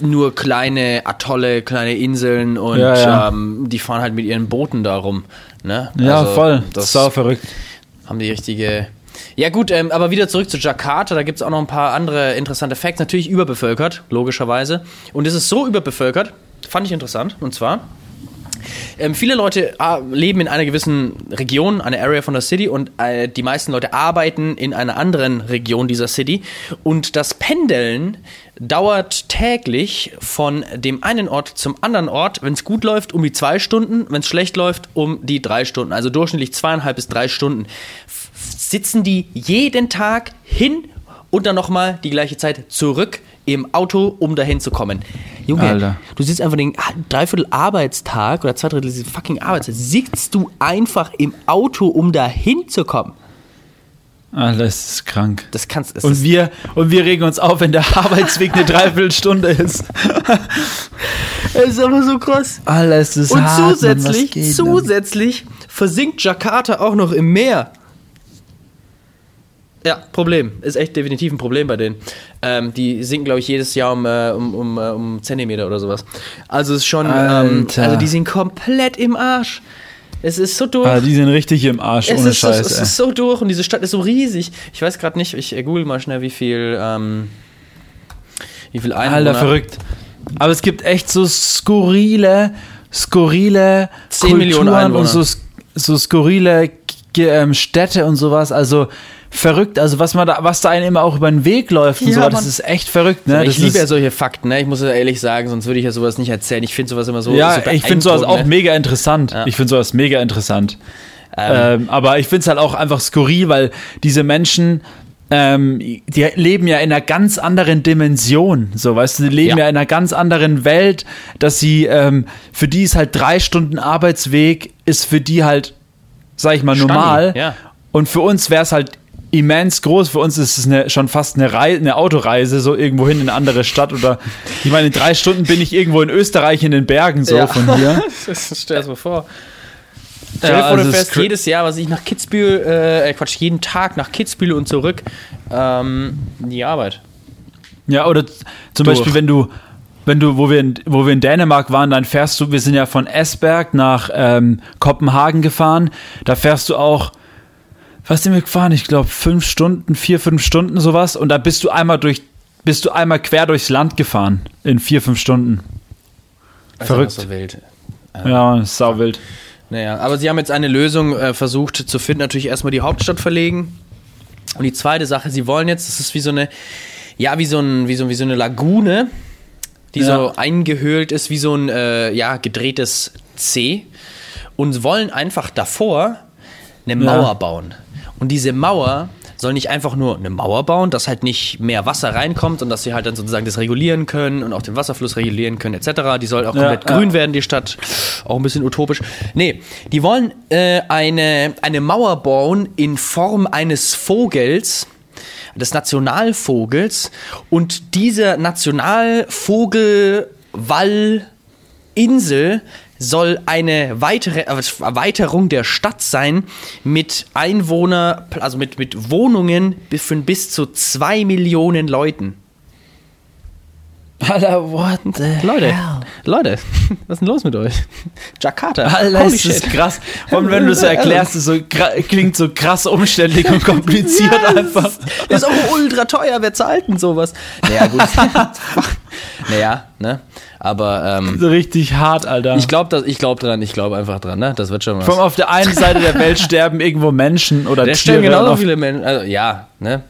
nur kleine Atolle, kleine Inseln und Ja, ja. Ähm, die fahren halt mit ihren Booten da rum. Ne? Ja, Also, voll. Das ist verrückt. haben die richtige. Ja gut, ähm, aber wieder zurück zu Jakarta, da gibt's auch noch ein paar andere interessante Facts. Natürlich überbevölkert, logischerweise. Und es ist so überbevölkert, fand ich interessant, und zwar, ähm, viele Leute ah, leben in einer gewissen Region, einer Area von der City und äh, die meisten Leute arbeiten in einer anderen Region dieser City. Und das Pendeln dauert täglich von dem einen Ort zum anderen Ort, wenn es gut läuft, um die zwei Stunden, wenn es schlecht läuft, um die drei Stunden. Also durchschnittlich zweieinhalb bis drei Stunden. F sitzen die jeden Tag hin und dann nochmal die gleiche Zeit zurück im Auto, um dahin zu kommen. Junge, Alter. du sitzt einfach den Dreiviertel Arbeitstag oder zwei Drittel fucking Arbeitstag, sitzt du einfach im Auto, um dahin zu kommen. Alles ist krank. Das kannst Und wir, und wir regen uns auf, wenn der <laughs> Arbeitsweg eine Dreiviertelstunde ist. <laughs> das ist aber so krass. Alles ist Und hart, Mann, zusätzlich, denn? zusätzlich versinkt Jakarta auch noch im Meer. Ja, Problem. Ist echt definitiv ein Problem bei denen. Ähm, die sinken, glaube ich, jedes Jahr um, äh, um, um, äh, um Zentimeter oder sowas. Also es ist schon, ähm, also die sind komplett im Arsch. Es ist so durch. Ah, die sind richtig im Arsch, es, ohne ist so, Scheiß. es ey. ist so durch und diese Stadt ist so riesig. Ich weiß gerade nicht, ich google mal schnell, wie viel, ähm, wie viel Einwohner. Alter, verrückt. Aber es gibt echt so skurrile, skurrile 10 Millionen Einwohner. und so, so skurrile ähm, Städte und sowas. Also verrückt. Also was man da, was da einem immer auch über den Weg läuft und Ja, so, das ist echt verrückt. Ne? Ich Das liebe ja solche Fakten, ne? Ich muss ja ehrlich sagen, sonst würde ich ja sowas nicht erzählen. Ich finde sowas immer so. ja, so ich finde sowas auch ne? mega interessant. Ja. Ich finde sowas mega interessant. Ähm, Ähm, aber ich finde es halt auch einfach skurril, weil diese Menschen, ähm, die leben ja in einer ganz anderen Dimension. So, weißt du, die leben Ja. ja, in einer ganz anderen Welt, dass sie, ähm, für die ist halt drei Stunden Arbeitsweg, ist für die halt, sag ich mal, normal. ja. Und für uns wäre es halt immens groß. Für uns ist es eine, schon fast eine, Rei eine Autoreise, so irgendwo hin in eine andere Stadt. Oder ich meine, in drei Stunden bin ich irgendwo in Österreich in den Bergen, so Ja. von hier. <laughs> Stell dir mal vor. Stell dir Ja, vor, also du fährst jedes Jahr, was ich nach Kitzbühel, äh, Quatsch, jeden Tag nach Kitzbühel und zurück ähm, in die Arbeit. Ja, oder zum Durch. Beispiel, wenn du, wenn du, wo wir, in, wo wir in Dänemark waren, dann fährst du, wir sind ja von Esberg nach ähm, Kopenhagen gefahren, da fährst du auch, was sind wir gefahren? Ich glaube fünf Stunden, vier, fünf Stunden sowas und da bist du einmal durch, bist du einmal quer durchs Land gefahren in vier, fünf Stunden. Das Verrückt. So wild. Ja, ist sau wild. Naja, aber sie haben jetzt eine Lösung äh, versucht zu finden. Natürlich erstmal die Hauptstadt verlegen. Und die zweite Sache, sie wollen jetzt, das ist wie so eine, ja, wie so, ein, wie so, wie so eine Lagune, die Ja. so eingehöhlt ist, wie so ein, äh, ja, gedrehtes C. Und wollen einfach davor eine Ja. Mauer bauen. Und diese Mauer soll nicht einfach nur eine Mauer bauen, dass halt nicht mehr Wasser reinkommt und dass sie halt dann sozusagen das regulieren können und auch den Wasserfluss regulieren können etc. Die soll auch Ja, komplett ja. grün werden, die Stadt. Auch ein bisschen utopisch. Nee, die wollen äh, eine, eine Mauer bauen in Form eines Vogels, des Nationalvogels. Und dieser Nationalvogelwallinsel soll eine weitere Erweiterung der Stadt sein mit Einwohner, also mit, mit Wohnungen von bis zu zwei Millionen Leuten. Alter, what the Leute, hell? Leute, <laughs> was ist denn los mit euch? Jakarta. Alter, Holy ist das krass. Und wenn du es so erklärst, ist so, klingt so krass umständlich und <laughs> kompliziert einfach. Ist auch ultra teuer, wer zahlt denn sowas? Naja, gut. <laughs> naja, ne? Aber ähm, So richtig hart, Alter. ich glaube ich glaub dran, ich glaube einfach dran, ne? Das wird schon was. Allem auf der einen Seite der Welt sterben irgendwo Menschen oder Der Tiere. stellen genauso und auf, viele Menschen. Also, ja, ne?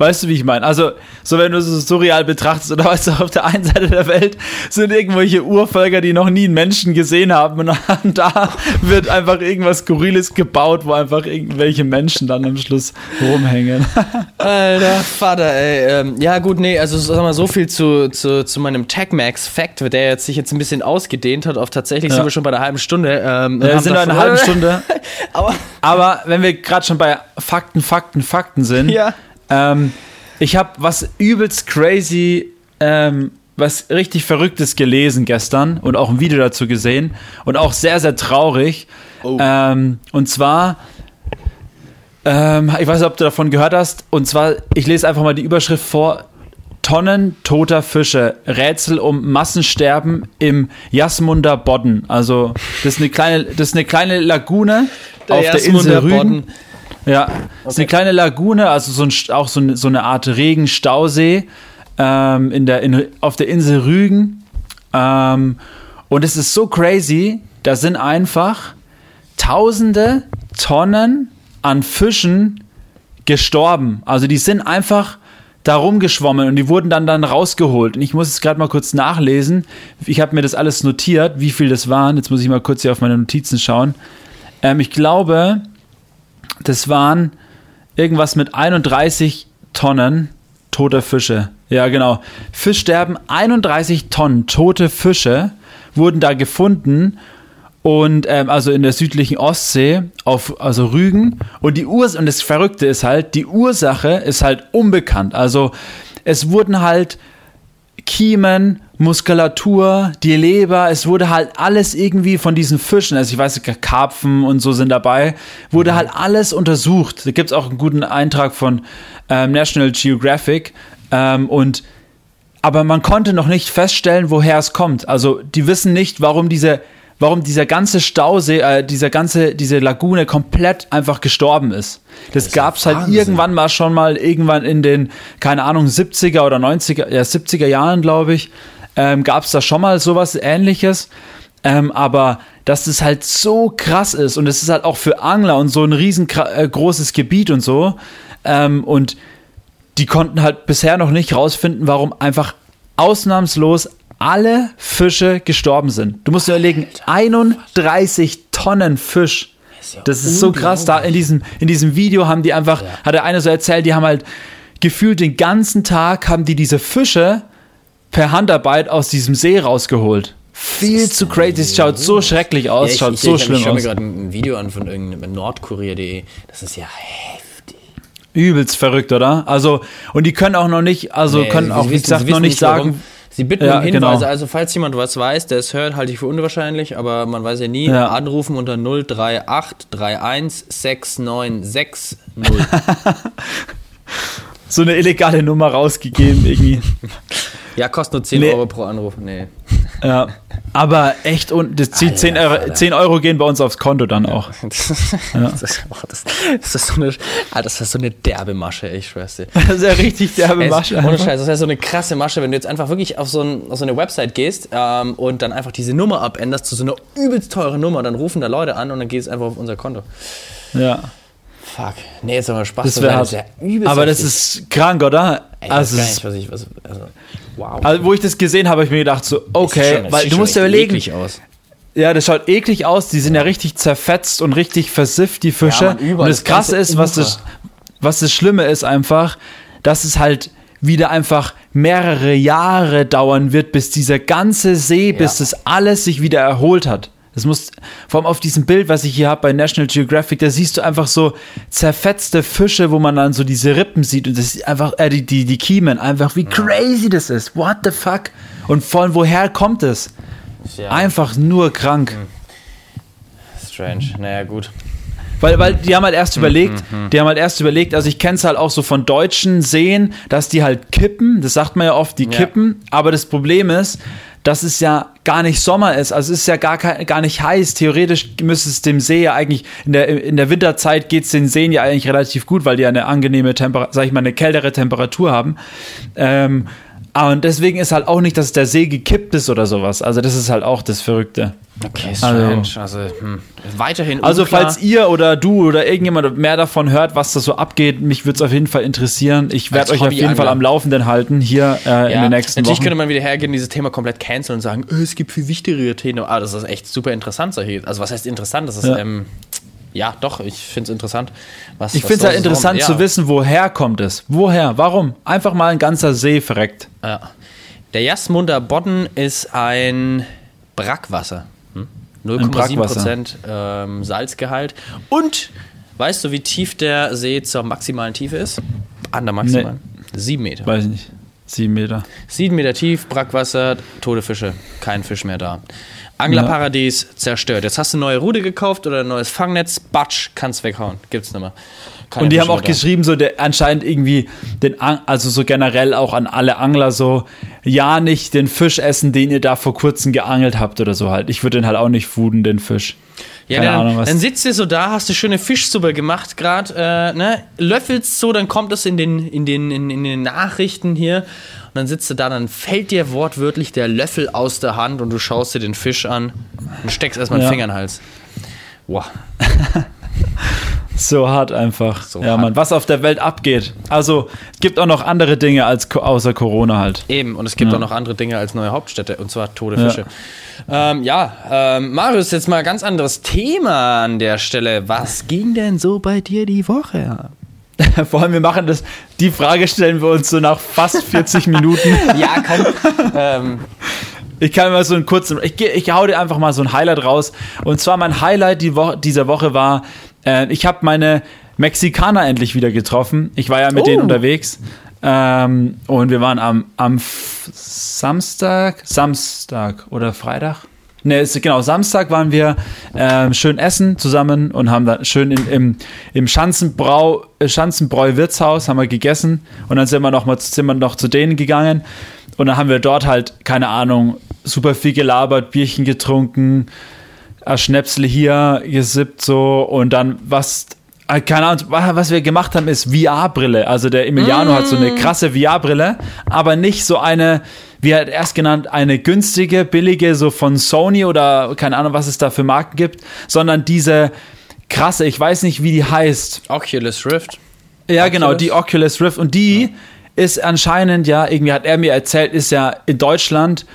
Weißt du, wie ich meine? Also, so wenn du es so surreal betrachtest, oder weißt du, <laughs> auf der einen Seite der Welt sind irgendwelche Urvölker, die noch nie einen Menschen gesehen haben und <laughs> da wird einfach irgendwas Skurriles gebaut, wo einfach irgendwelche Menschen dann am Schluss rumhängen. <laughs> Alter Vater, ey. Ähm, ja, gut, nee, also sag mal, so viel zu, zu, zu meinem Tech-Max-Fact, der jetzt sich jetzt ein bisschen ausgedehnt hat auf tatsächlich Ja. sind wir schon bei der halben Stunde. Ähm, Wir haben sind noch eine davor- halbe Stunde. Aber Aber wenn wir gerade schon bei Fakten, Fakten, Fakten sind, Ja. Ähm, ich habe was übelst crazy, ähm, was richtig Verrücktes gelesen gestern und auch ein Video dazu gesehen und auch sehr, sehr traurig. Oh. Ähm, und zwar, ähm, ich weiß nicht, ob du davon gehört hast, und zwar, ich lese einfach mal die Überschrift vor. Tonnen toter Fische, Rätsel um Massensterben im Jasmunder Bodden. Also, das ist eine kleine, das ist eine kleine Lagune auf der Insel Jasmunder Rügen. Bodden. Ja, es ist eine kleine Lagune, also so ein, auch so, eine, so eine Art Regenstausee ähm, in der, in, auf der Insel Rügen. Ähm, und es ist so crazy, da sind einfach tausende Tonnen an Fischen gestorben. Also die sind einfach da rumgeschwommen und die wurden dann dann rausgeholt. Und ich muss es gerade mal kurz nachlesen. Ich habe mir das alles notiert, wie viel das waren. Jetzt muss ich mal kurz hier auf meine Notizen schauen. Ähm, ich glaube, das waren irgendwas mit 31 Tonnen toter Fische. Ja, genau. Fischsterben, 31 Tonnen tote Fische wurden da gefunden und ähm, also in der südlichen Ostsee auf also Rügen und die Urs und das Verrückte ist halt die Ursache ist halt unbekannt also es wurden halt Kiemen, Muskulatur, die Leber, es wurde halt alles irgendwie von diesen Fischen, also ich weiß, Karpfen und so sind dabei, wurde halt alles untersucht. Da gibt es auch einen guten Eintrag von ähm, National Geographic ähm, und aber man konnte noch nicht feststellen, woher es kommt. Also die wissen nicht, warum diese, warum dieser ganze Stausee, äh, dieser ganze, diese Lagune komplett einfach gestorben ist. Das, gab es halt Wahnsinn. irgendwann mal schon mal, irgendwann in den, keine Ahnung, 70er oder 90er, ja 70er Jahren, glaube ich, ähm, gab es da schon mal sowas ähnliches. Ähm, aber dass es halt so krass ist und es ist halt auch für Angler und so ein riesengroßes Gebiet und so. Ähm, und die konnten halt bisher noch nicht rausfinden, warum einfach ausnahmslos alle Fische gestorben sind. Du musst dir überlegen, 31 Tonnen Fisch. ja Das ist so krass. Da in diesem, in diesem Video haben die einfach, hat der eine so erzählt, die haben halt gefühlt den ganzen Tag haben die diese Fische per Handarbeit aus diesem See rausgeholt. Viel zu crazy. Es schaut so schrecklich aus, Ja, ich, schaut ich, so ich, schlimm ich schaue mir aus. gerade ein Video an von irgendeinem Nordkurier.de. Das ist ja heftig. Übelst verrückt, oder? Also, und die können auch noch nicht, also Nee, können auch, wie wissen- gesagt, sie noch nicht warum. sagen, Sie bitten Ja, um Hinweise. genau. Also, falls jemand was weiß, der es hört, halte ich für unwahrscheinlich, aber man weiß ja nie. Ja. Anrufen unter 038 31 6960. so eine illegale Nummer rausgegeben irgendwie. Ja, kostet nur 10 Nee. Euro pro Anruf. Nee. Ja. Aber echt, und das zieht 10 Euro, Alter. 10 Euro gehen bei uns aufs Konto dann auch. <laughs> Das, ist, oh, das, das, ist so eine, das ist so eine derbe Masche, ich schwör's dir. <laughs> Das ist ja richtig derbe Ey, Masche. Ohne Scheiß, das ist so eine krasse Masche, wenn du jetzt einfach wirklich auf so, ein, auf so eine Website gehst ähm, und dann einfach diese Nummer abänderst zu so einer übelst teuren Nummer, dann rufen da Leute an und dann geht es einfach auf unser Konto. Ja. Fuck. Nee, jetzt aber Spaß. Das wäre ist ja Aber das ist krank, oder? Ey, also, gar es nicht, ist, was ich. Was, also, wow. also, wo ich das gesehen habe, habe ich mir gedacht, so, Das okay, schon- das weil du musst dir echt überlegen, eklig aus. ja, das schaut eklig aus, die sind ja richtig zerfetzt und richtig versifft, die Fische. Ja, Mann, und das das Krasse ist, was das, was das Schlimme ist einfach, dass es halt wieder einfach mehrere Jahre dauern wird, bis dieser ganze See, bis Ja. das alles sich wieder erholt hat. Das muss, vor allem auf diesem Bild, was ich hier habe bei National Geographic, da siehst du einfach so zerfetzte Fische, wo man dann so diese Rippen sieht und das ist einfach, äh, die, die, die Kiemen, einfach wie crazy das ist. What the fuck? Und von woher kommt es? Ja, Einfach nur krank. strange. Naja, gut. Weil, weil die haben halt erst Hm, überlegt, die haben halt erst überlegt, also ich kenne es halt auch so von deutschen Seen, dass die halt kippen, das sagt man ja oft, die Ja. kippen, aber das Problem ist, dass es ja gar nicht Sommer ist, also es ist ja gar, gar nicht heiß, theoretisch müsste es dem See ja eigentlich, in der, in der Winterzeit geht es den Seen ja eigentlich relativ gut, weil die ja eine angenehme Temperatur, sag ich mal, eine kältere Temperatur haben, ähm, Ah, und deswegen ist halt auch nicht, dass der See gekippt ist oder sowas. Also das ist halt auch das Verrückte. Okay, strange. strange. Also, hm. weiterhin Also unklar. falls ihr oder du oder irgendjemand mehr davon hört, was da so abgeht, mich würde es auf jeden Fall interessieren. Ich werde euch auf jeden Fall am Laufenden halten hier äh, in den nächsten natürlich Wochen. könnte man wieder hergehen dieses Thema komplett canceln und sagen, äh, es gibt viel wichtigere Themen. Ah, das ist echt super interessant. Also was heißt interessant? Das ist, Ja. ja, ähm, ja doch, ich finde es interessant. Was, Ich finde es halt interessant ja. zu wissen, woher kommt es? Woher? Warum? Einfach mal ein ganzer See verreckt. Ja. Der Jasmunder Bodden ist ein Brackwasser. Hm? 0,7% Brackwasser. ähm, Salzgehalt. Und weißt du, wie tief der See zur maximalen Tiefe ist? An der maximalen? Sieben Meter. Weiß ich nicht. Sieben Meter. Sieben Meter tief, Brackwasser, tote Fische, kein Fisch mehr da. Anglerparadies zerstört. Jetzt hast du eine neue Rute gekauft oder ein neues Fangnetz, batsch, kannst weghauen. Gibt's nicht mehr. Keine Und die haben auch da. geschrieben, so der, anscheinend irgendwie, den, also so generell auch an alle Angler so, ja, nicht den Fisch essen, den ihr da vor kurzem geangelt habt oder so halt. Ich würde den halt auch nicht fooden, den Fisch. Ja, dann, Ahnung, dann sitzt du so da, hast du schöne Fischsuppe gemacht gerade, äh, ne? löffelst so, dann kommt es in den, in, den, in, in den Nachrichten hier und dann sitzt du da, dann fällt dir wortwörtlich der Löffel aus der Hand und du schaust dir den Fisch an und steckst erstmal den Ja. Finger in den Hals. Wow. <laughs> So hart einfach. So ja, hart. Mann, was auf der Welt abgeht. Also, es gibt auch noch andere Dinge als außer Corona halt. Eben, und es gibt Ja. auch noch andere Dinge als neue Hauptstädte, und zwar tote Ja. Fische. Ähm, ja, ähm, Marius, jetzt mal ein ganz anderes Thema an der Stelle. Was ging denn so bei dir die Woche ab? <laughs> Vor allem, wir machen das, die Frage stellen wir uns so nach fast 40 <laughs> Minuten. Ja, komm. ähm, Ich kann mal so einen kurzen, ich, ich hau dir einfach mal so ein Highlight raus. Und zwar mein Highlight die Woche, dieser Woche war, äh, ich habe meine Mexikaner endlich wieder getroffen. Ich war ja mit Oh. denen unterwegs. Ähm, und wir waren am, am Samstag, Samstag oder Freitag? Ne, ist, genau, Samstag waren wir ähm, schön essen zusammen und haben da schön in, im, im Schanzenbrau, äh, Schanzenbräu Wirtshaus haben wir gegessen und dann sind wir noch mal sind wir noch zu denen gegangen und dann haben wir dort halt, keine Ahnung, super viel gelabert, Bierchen getrunken, ein Schnäpsel hier gesippt so und dann was äh, keine Ahnung, wa- was wir gemacht haben, ist VR-Brille. Also der Emiliano hat so eine krasse VR-Brille, aber nicht so eine, wie er hat erst genannt, eine günstige, billige, so von Sony oder keine Ahnung, was es da für Marken gibt, sondern diese krasse, ich weiß nicht, wie die heißt. Oculus Rift. Ja, genau, Oculus? die Oculus Rift. Und die ist anscheinend ja, irgendwie hat er mir erzählt, ist ja in Deutschland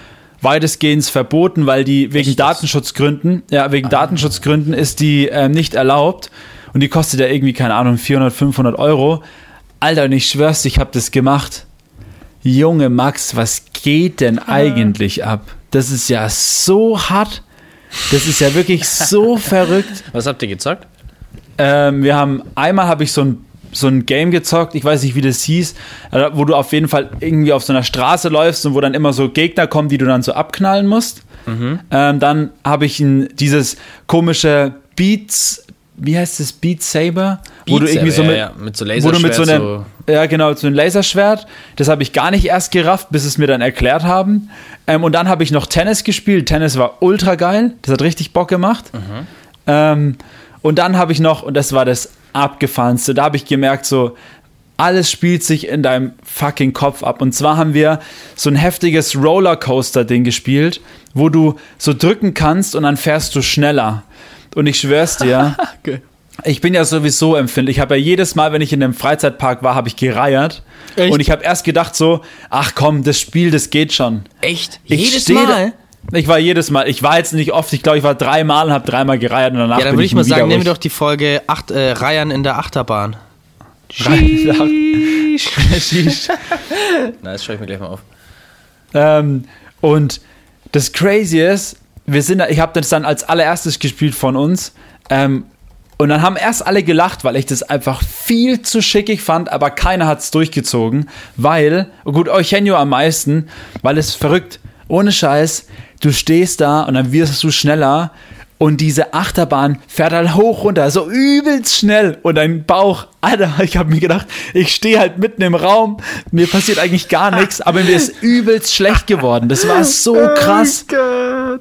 weitestgehend verboten, weil die wegen Echt? Datenschutzgründen, ja, wegen Datenschutzgründen ist die ähm, nicht erlaubt. Und die kostet ja irgendwie, keine Ahnung, 400, 500 Euro. Alter, und ich schwör's, ich habe das gemacht. Junge Max, was geht denn eigentlich ab? Das ist ja so hart. Das ist ja wirklich so <laughs> verrückt. Was habt ihr gezockt? Ähm, wir haben einmal habe ich so ein so ein Game gezockt, ich weiß nicht, wie das hieß, äh, wo du auf jeden Fall irgendwie auf so einer Straße läufst und wo dann immer so Gegner kommen, die du dann so abknallen musst. Mhm. Ähm, dann habe ich ein, dieses komische Beats, wie heißt das, Beat Saber? wo du Beat irgendwie so Saber, mit, ja, ja, mit so wo du mit so Laserschwert einem, ja genau, so ein Laserschwert. Das habe ich gar nicht erst gerafft, bis es mir dann erklärt haben. Ähm, und dann habe ich noch Tennis gespielt. Tennis war ultra geil. Das hat richtig Bock gemacht. Ähm, und dann habe ich noch, und das war das abgefahrenste, da habe ich gemerkt, so, alles spielt sich in deinem fucking Kopf ab. Und zwar haben wir so ein heftiges Rollercoaster-Ding gespielt, wo du so drücken kannst und dann fährst du schneller. Und ich schwör's dir, <laughs> ich bin ja sowieso empfindlich. Ich habe ja jedes Mal, wenn ich in einem Freizeitpark war, habe ich gereiert. Echt? Und ich habe erst gedacht so, ach komm, das Spiel, das geht schon. Echt? Ich Jedes Mal? Da, ich war jedes Mal. Ich war jetzt nicht oft. Ich glaube, ich war dreimal und habe dreimal gereiert und danach Ja, dann würde ich mal sagen, nehmen wir doch die Folge acht, äh, Reihen in der Achterbahn. <laughs> Sheesh. Na, das schreibe ich mir gleich mal auf. ähm, und das Crazy ist, wir sind, ich habe das dann als allererstes gespielt von uns. Ähm, und dann haben erst alle gelacht, weil ich das einfach viel zu schickig fand, aber keiner hat es durchgezogen, weil, oh gut, Eugenio am meisten, weil es verrückt, ohne Scheiß, du stehst da und dann wirst du schneller Und diese Achterbahn fährt halt hoch runter, so übelst schnell. Und dein Bauch, Alter, <laughs> ich habe mir gedacht, ich stehe halt mitten im Raum, mir passiert eigentlich gar <laughs> nichts, aber mir ist übelst schlecht geworden. Das war so krass.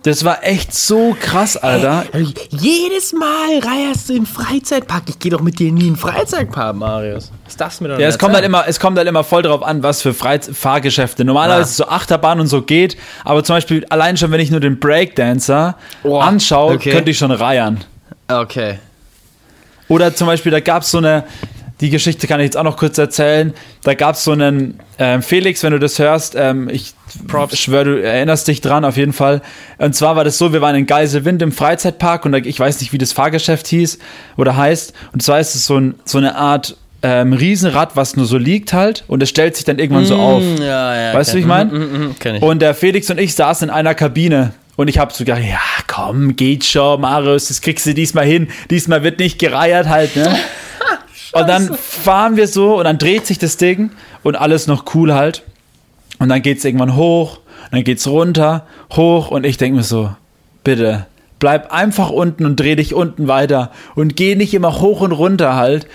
Das war echt so krass, Alter. Ey, jedes Mal reierst du im Freizeitpark. Ich gehe doch mit dir nie in den Freizeitpark, Marius. Was ist das mit Ja, es kommt, halt immer, es kommt halt immer voll drauf an, was für Freiz Fahrgeschäfte. Normalerweise Ja. so Achterbahn und so geht, aber zum Beispiel allein schon, wenn ich nur den Breakdancer Oh, anschaue, okay. könnte ich schon reiern. Okay. Oder zum Beispiel, da gab es so eine, die Geschichte kann ich jetzt auch noch kurz erzählen. Da gab es so einen ähm, Felix, wenn du das hörst, ähm, ich schwöre, du erinnerst dich dran auf jeden Fall. Und zwar war das so, wir waren in Geiselwind im Freizeitpark und da, ich weiß nicht, wie das Fahrgeschäft hieß oder heißt. Und zwar ist es so, ein, so eine Art ähm, Riesenrad, was nur so liegt halt und es stellt sich dann irgendwann so auf. Ja, ja. Weißt du, wie ich meine? Mhm, kenn ich. Und der Felix und ich saßen in einer Kabine. Und ich habe so gedacht, ja, komm, geht schon, Marius, das kriegst du diesmal hin. Diesmal wird nicht gereiert halt, ne? <laughs> und dann fahren wir so und dann dreht sich das Ding und alles noch cool halt. Und dann geht's irgendwann hoch, dann geht's runter, hoch und ich denke mir so, bitte, bleib einfach unten und dreh dich unten weiter und geh nicht immer hoch und runter halt.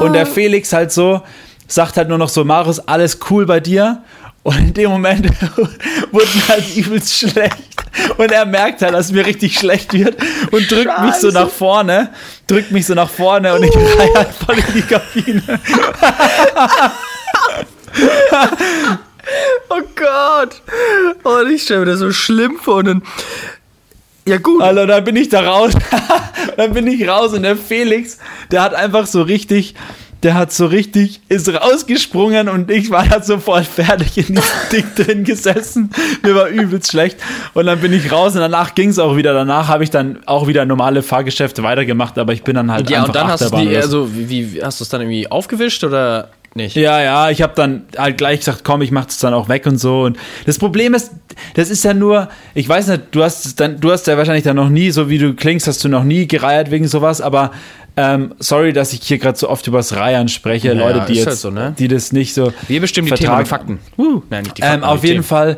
Und der Felix halt so, sagt halt nur noch so, Marius, alles cool bei dir. Und in dem Moment <laughs> wurde mir halt übelst schlecht. Und er merkt halt, dass mir richtig schlecht wird und drückt mich so nach vorne, drückt mich so nach vorne und ich reihe halt voll in die Kabine. <laughs> oh Gott. Und ich stelle mir das so schlimm vor. Und dann. Ja, gut. Alter, dann bin ich da raus. <laughs> dann bin ich raus und der Felix, der hat einfach so richtig, der hat so richtig, ist rausgesprungen und ich war da so voll fertig in diesem <laughs> Ding drin gesessen. Mir war übelst schlecht. Und dann bin ich raus und danach ging es auch wieder. Danach habe ich dann auch wieder normale Fahrgeschäfte weitergemacht, aber ich bin dann halt ja, einfach und dann hast du Achterbahn die, also, wie, wie hast du es dann irgendwie aufgewischt oder nicht? Ja, ja, ich habe dann halt gleich gesagt, komm, ich mach das dann auch weg und so. Und das Problem ist, das ist ja nur, ich weiß nicht, du hast dann, du hast ja wahrscheinlich dann noch nie, so wie du klingst, hast du noch nie gereiert wegen sowas, aber ähm, sorry, dass ich hier gerade so oft übers Reiern spreche, Ja, Leute, die ist jetzt, halt so, ne? die das nicht so. Wir bestimmen die. Themen mit Fakten. Uh, nein, nicht die Fakten. Ähm, auf die jeden Themen. Fall.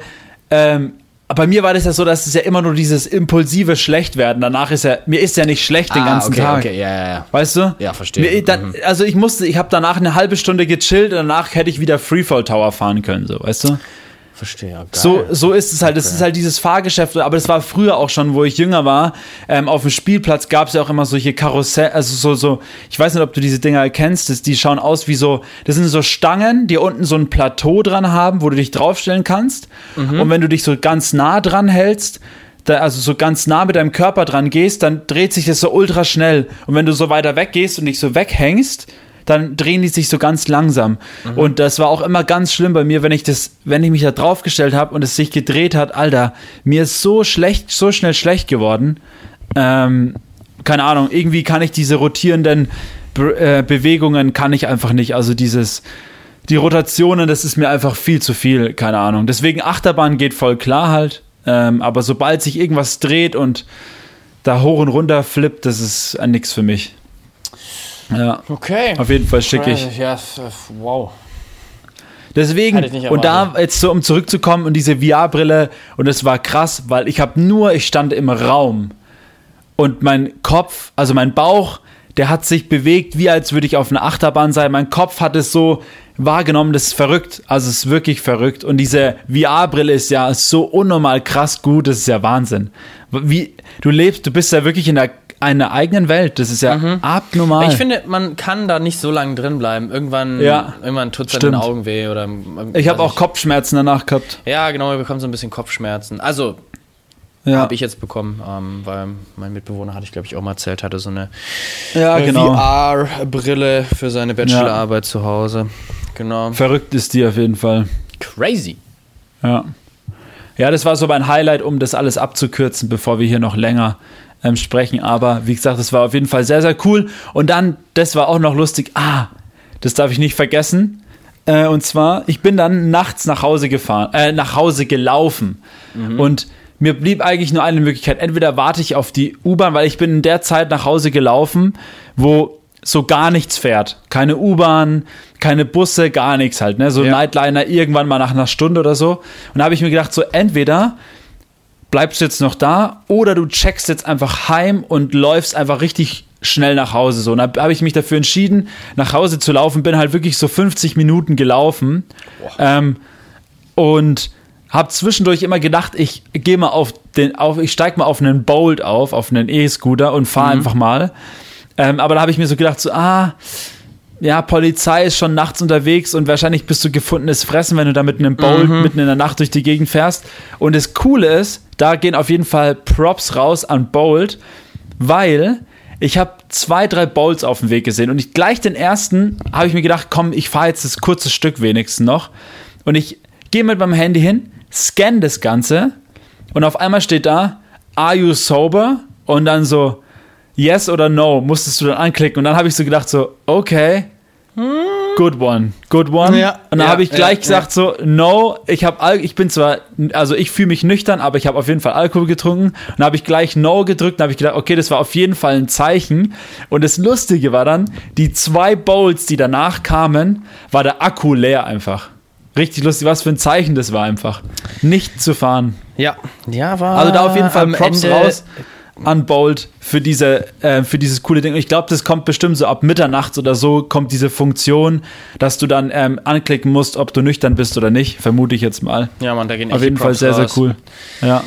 Ähm, bei mir war das ja so, dass es ja immer nur dieses impulsive Schlechtwerden. Danach ist ja, mir ist ja nicht schlecht den Ah, ganzen okay, Tag. okay, ja, ja, ja. Weißt du? Ja, verstehe. Mir, dann, also ich musste, ich habe danach eine halbe Stunde gechillt und danach hätte ich wieder Freefall Tower fahren können, so, weißt du? Verstehe, geil. So, so ist es halt. Das ist halt dieses Fahrgeschäft. Aber das war früher auch schon, wo ich jünger war. Ähm, auf dem Spielplatz gab es ja auch immer solche Karussell, also so, so, ich weiß nicht, ob du diese Dinger kennst, das, die schauen aus wie so, das sind so Stangen, die unten so ein Plateau dran haben, wo du dich draufstellen kannst. Und wenn du dich so ganz nah dran hältst, da, also so ganz nah mit deinem Körper dran gehst, dann dreht sich das so ultra schnell. Und wenn du so weiter weg gehst und dich so weghängst, dann drehen die sich so ganz langsam. Und das war auch immer ganz schlimm bei mir, wenn ich das, wenn ich mich da draufgestellt habe und es sich gedreht hat, Alter, mir ist so schlecht, so schnell schlecht geworden. Ähm, keine Ahnung, irgendwie kann ich diese rotierenden Be äh, Bewegungen kann ich einfach nicht. Also dieses, die Rotationen, das ist mir einfach viel zu viel, keine Ahnung. Deswegen Achterbahn geht voll klar halt. Ähm, aber sobald sich irgendwas dreht und da hoch und runter flippt, das ist äh, nix für mich. Ja, Okay. auf jeden Fall schicke ich. Ja, wow. Deswegen, und da jetzt so, um zurückzukommen und diese VR-Brille, und es war krass, weil ich habe nur, ich stand im Raum und mein Kopf, also mein Bauch, der hat sich bewegt, wie als würde ich auf einer Achterbahn sein. Mein Kopf hat es so wahrgenommen, das ist verrückt. Also es ist wirklich verrückt. Und diese VR-Brille ist ja so unnormal krass gut, das ist ja Wahnsinn. Wie, du lebst, du bist ja wirklich in der, einer eigenen Welt. Das ist ja abnormal. Ich finde, man kann da nicht so lange drin bleiben. Irgendwann, Ja, irgendwann tut es stimmt. den Augen weh. Oder, ich habe auch Kopfschmerzen danach gehabt. Ja, genau, wir bekommen so ein bisschen Kopfschmerzen. Also, Ja, habe ich jetzt bekommen, ähm, weil mein Mitbewohner, hatte ich glaube ich auch mal erzählt, hatte so eine ja genau. VR-Brille für seine Bachelorarbeit zu Hause. Genau. Verrückt ist die auf jeden Fall. Crazy. Ja. Ja, das war so mein Highlight, um das alles abzukürzen, bevor wir hier noch länger ähm, sprechen. Aber wie gesagt, das war auf jeden Fall sehr, sehr cool. Und dann, das war auch noch lustig. Ah, das darf ich nicht vergessen. Äh, und zwar, ich bin dann nachts nach Hause gefahren, äh, nach Hause gelaufen. Und mir blieb eigentlich nur eine Möglichkeit. Entweder warte ich auf die U-Bahn, weil ich bin in der Zeit nach Hause gelaufen, wo so gar nichts fährt. Keine U-Bahn, keine Busse, gar nichts halt. Ne? So Ja. Nightliner irgendwann mal nach einer Stunde oder so. Und da habe ich mir gedacht, so entweder bleibst du jetzt noch da oder du checkst jetzt einfach heim und läufst einfach richtig schnell nach Hause. So, und da habe ich mich dafür entschieden, nach Hause zu laufen. Bin halt wirklich so 50 Minuten gelaufen. Ähm, und habe zwischendurch immer gedacht, ich gehe mal auf den, auf, ich steig mal auf einen Bolt auf, auf einen E-Scooter und fahre einfach mal. Ähm, aber da habe ich mir so gedacht, so, ah, ja, Polizei ist schon nachts unterwegs und wahrscheinlich bist du gefundenes Fressen, wenn du da mit einem Bolt mitten in der Nacht durch die Gegend fährst. Und das Coole ist, da gehen auf jeden Fall Props raus an Bolt, weil ich habe zwei, drei Bolts auf dem Weg gesehen und ich gleich den ersten habe ich mir gedacht, komm, ich fahre jetzt das kurze Stück wenigstens noch. Und ich gehe mit meinem Handy hin, scanne das Ganze und auf einmal steht da, are you sober? Und dann so, yes oder no, musstest du dann anklicken. Und dann habe ich so gedacht, so, okay, good one, good one. Ja, und dann ja, habe ich gleich ja, gesagt, so, no, ich habe, ich bin zwar, also ich fühle mich nüchtern, aber ich habe auf jeden Fall Alkohol getrunken. Und dann habe ich gleich no gedrückt, dann habe ich gedacht, okay, das war auf jeden Fall ein Zeichen. Und das Lustige war dann, die zwei Bowls, die danach kamen, war der Akku leer einfach. Richtig lustig, was für ein Zeichen das war einfach. Nicht zu fahren. Ja, ja, war. Also da auf jeden Fall Props Ende- raus an Bolt für diese äh, für dieses coole Ding. Und ich glaube, das kommt bestimmt so ab Mitternachts oder so kommt diese Funktion, dass du dann ähm, anklicken musst, ob du nüchtern bist oder nicht. Vermute ich jetzt mal. Ja, man, da gehen Auf jeden Fall sehr sehr cool. Ja,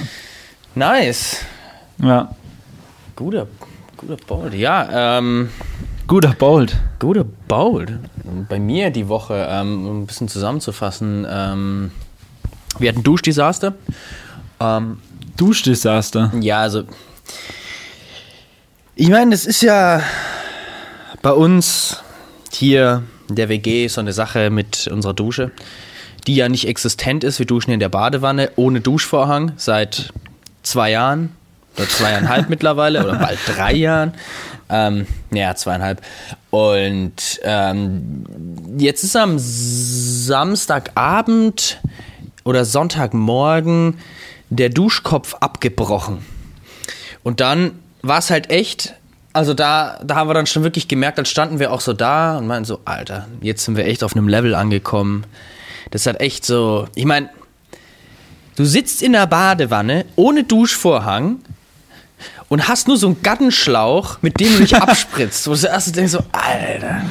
Nice. ja. Guter, guter Bold. Ja, ähm, Guter Bolt. guter Bold. Bei mir die Woche, ähm, um ein bisschen zusammenzufassen, ähm, wir hatten Duschdesaster. Ähm, Duschdesaster. Ja, also. Ich meine, das ist ja bei uns hier in der WG so eine Sache mit unserer Dusche, die ja nicht existent ist. Wir duschen in der Badewanne ohne Duschvorhang seit zwei Jahren oder zweieinhalb <laughs> mittlerweile oder bald drei Jahren. Ähm, ja, zweieinhalb. Und ähm, jetzt ist am Samstagabend oder Sonntagmorgen der Duschkopf abgebrochen. Und dann war es halt echt, also da, da haben wir dann schon wirklich gemerkt, dann standen wir auch so da und meinten so, Alter, jetzt sind wir echt auf einem Level angekommen. Das hat echt so, ich meine, du sitzt in der Badewanne ohne Duschvorhang und hast nur so einen Gattenschlauch, mit dem du dich <laughs> abspritzt. Wo du erst denkst so, Alter.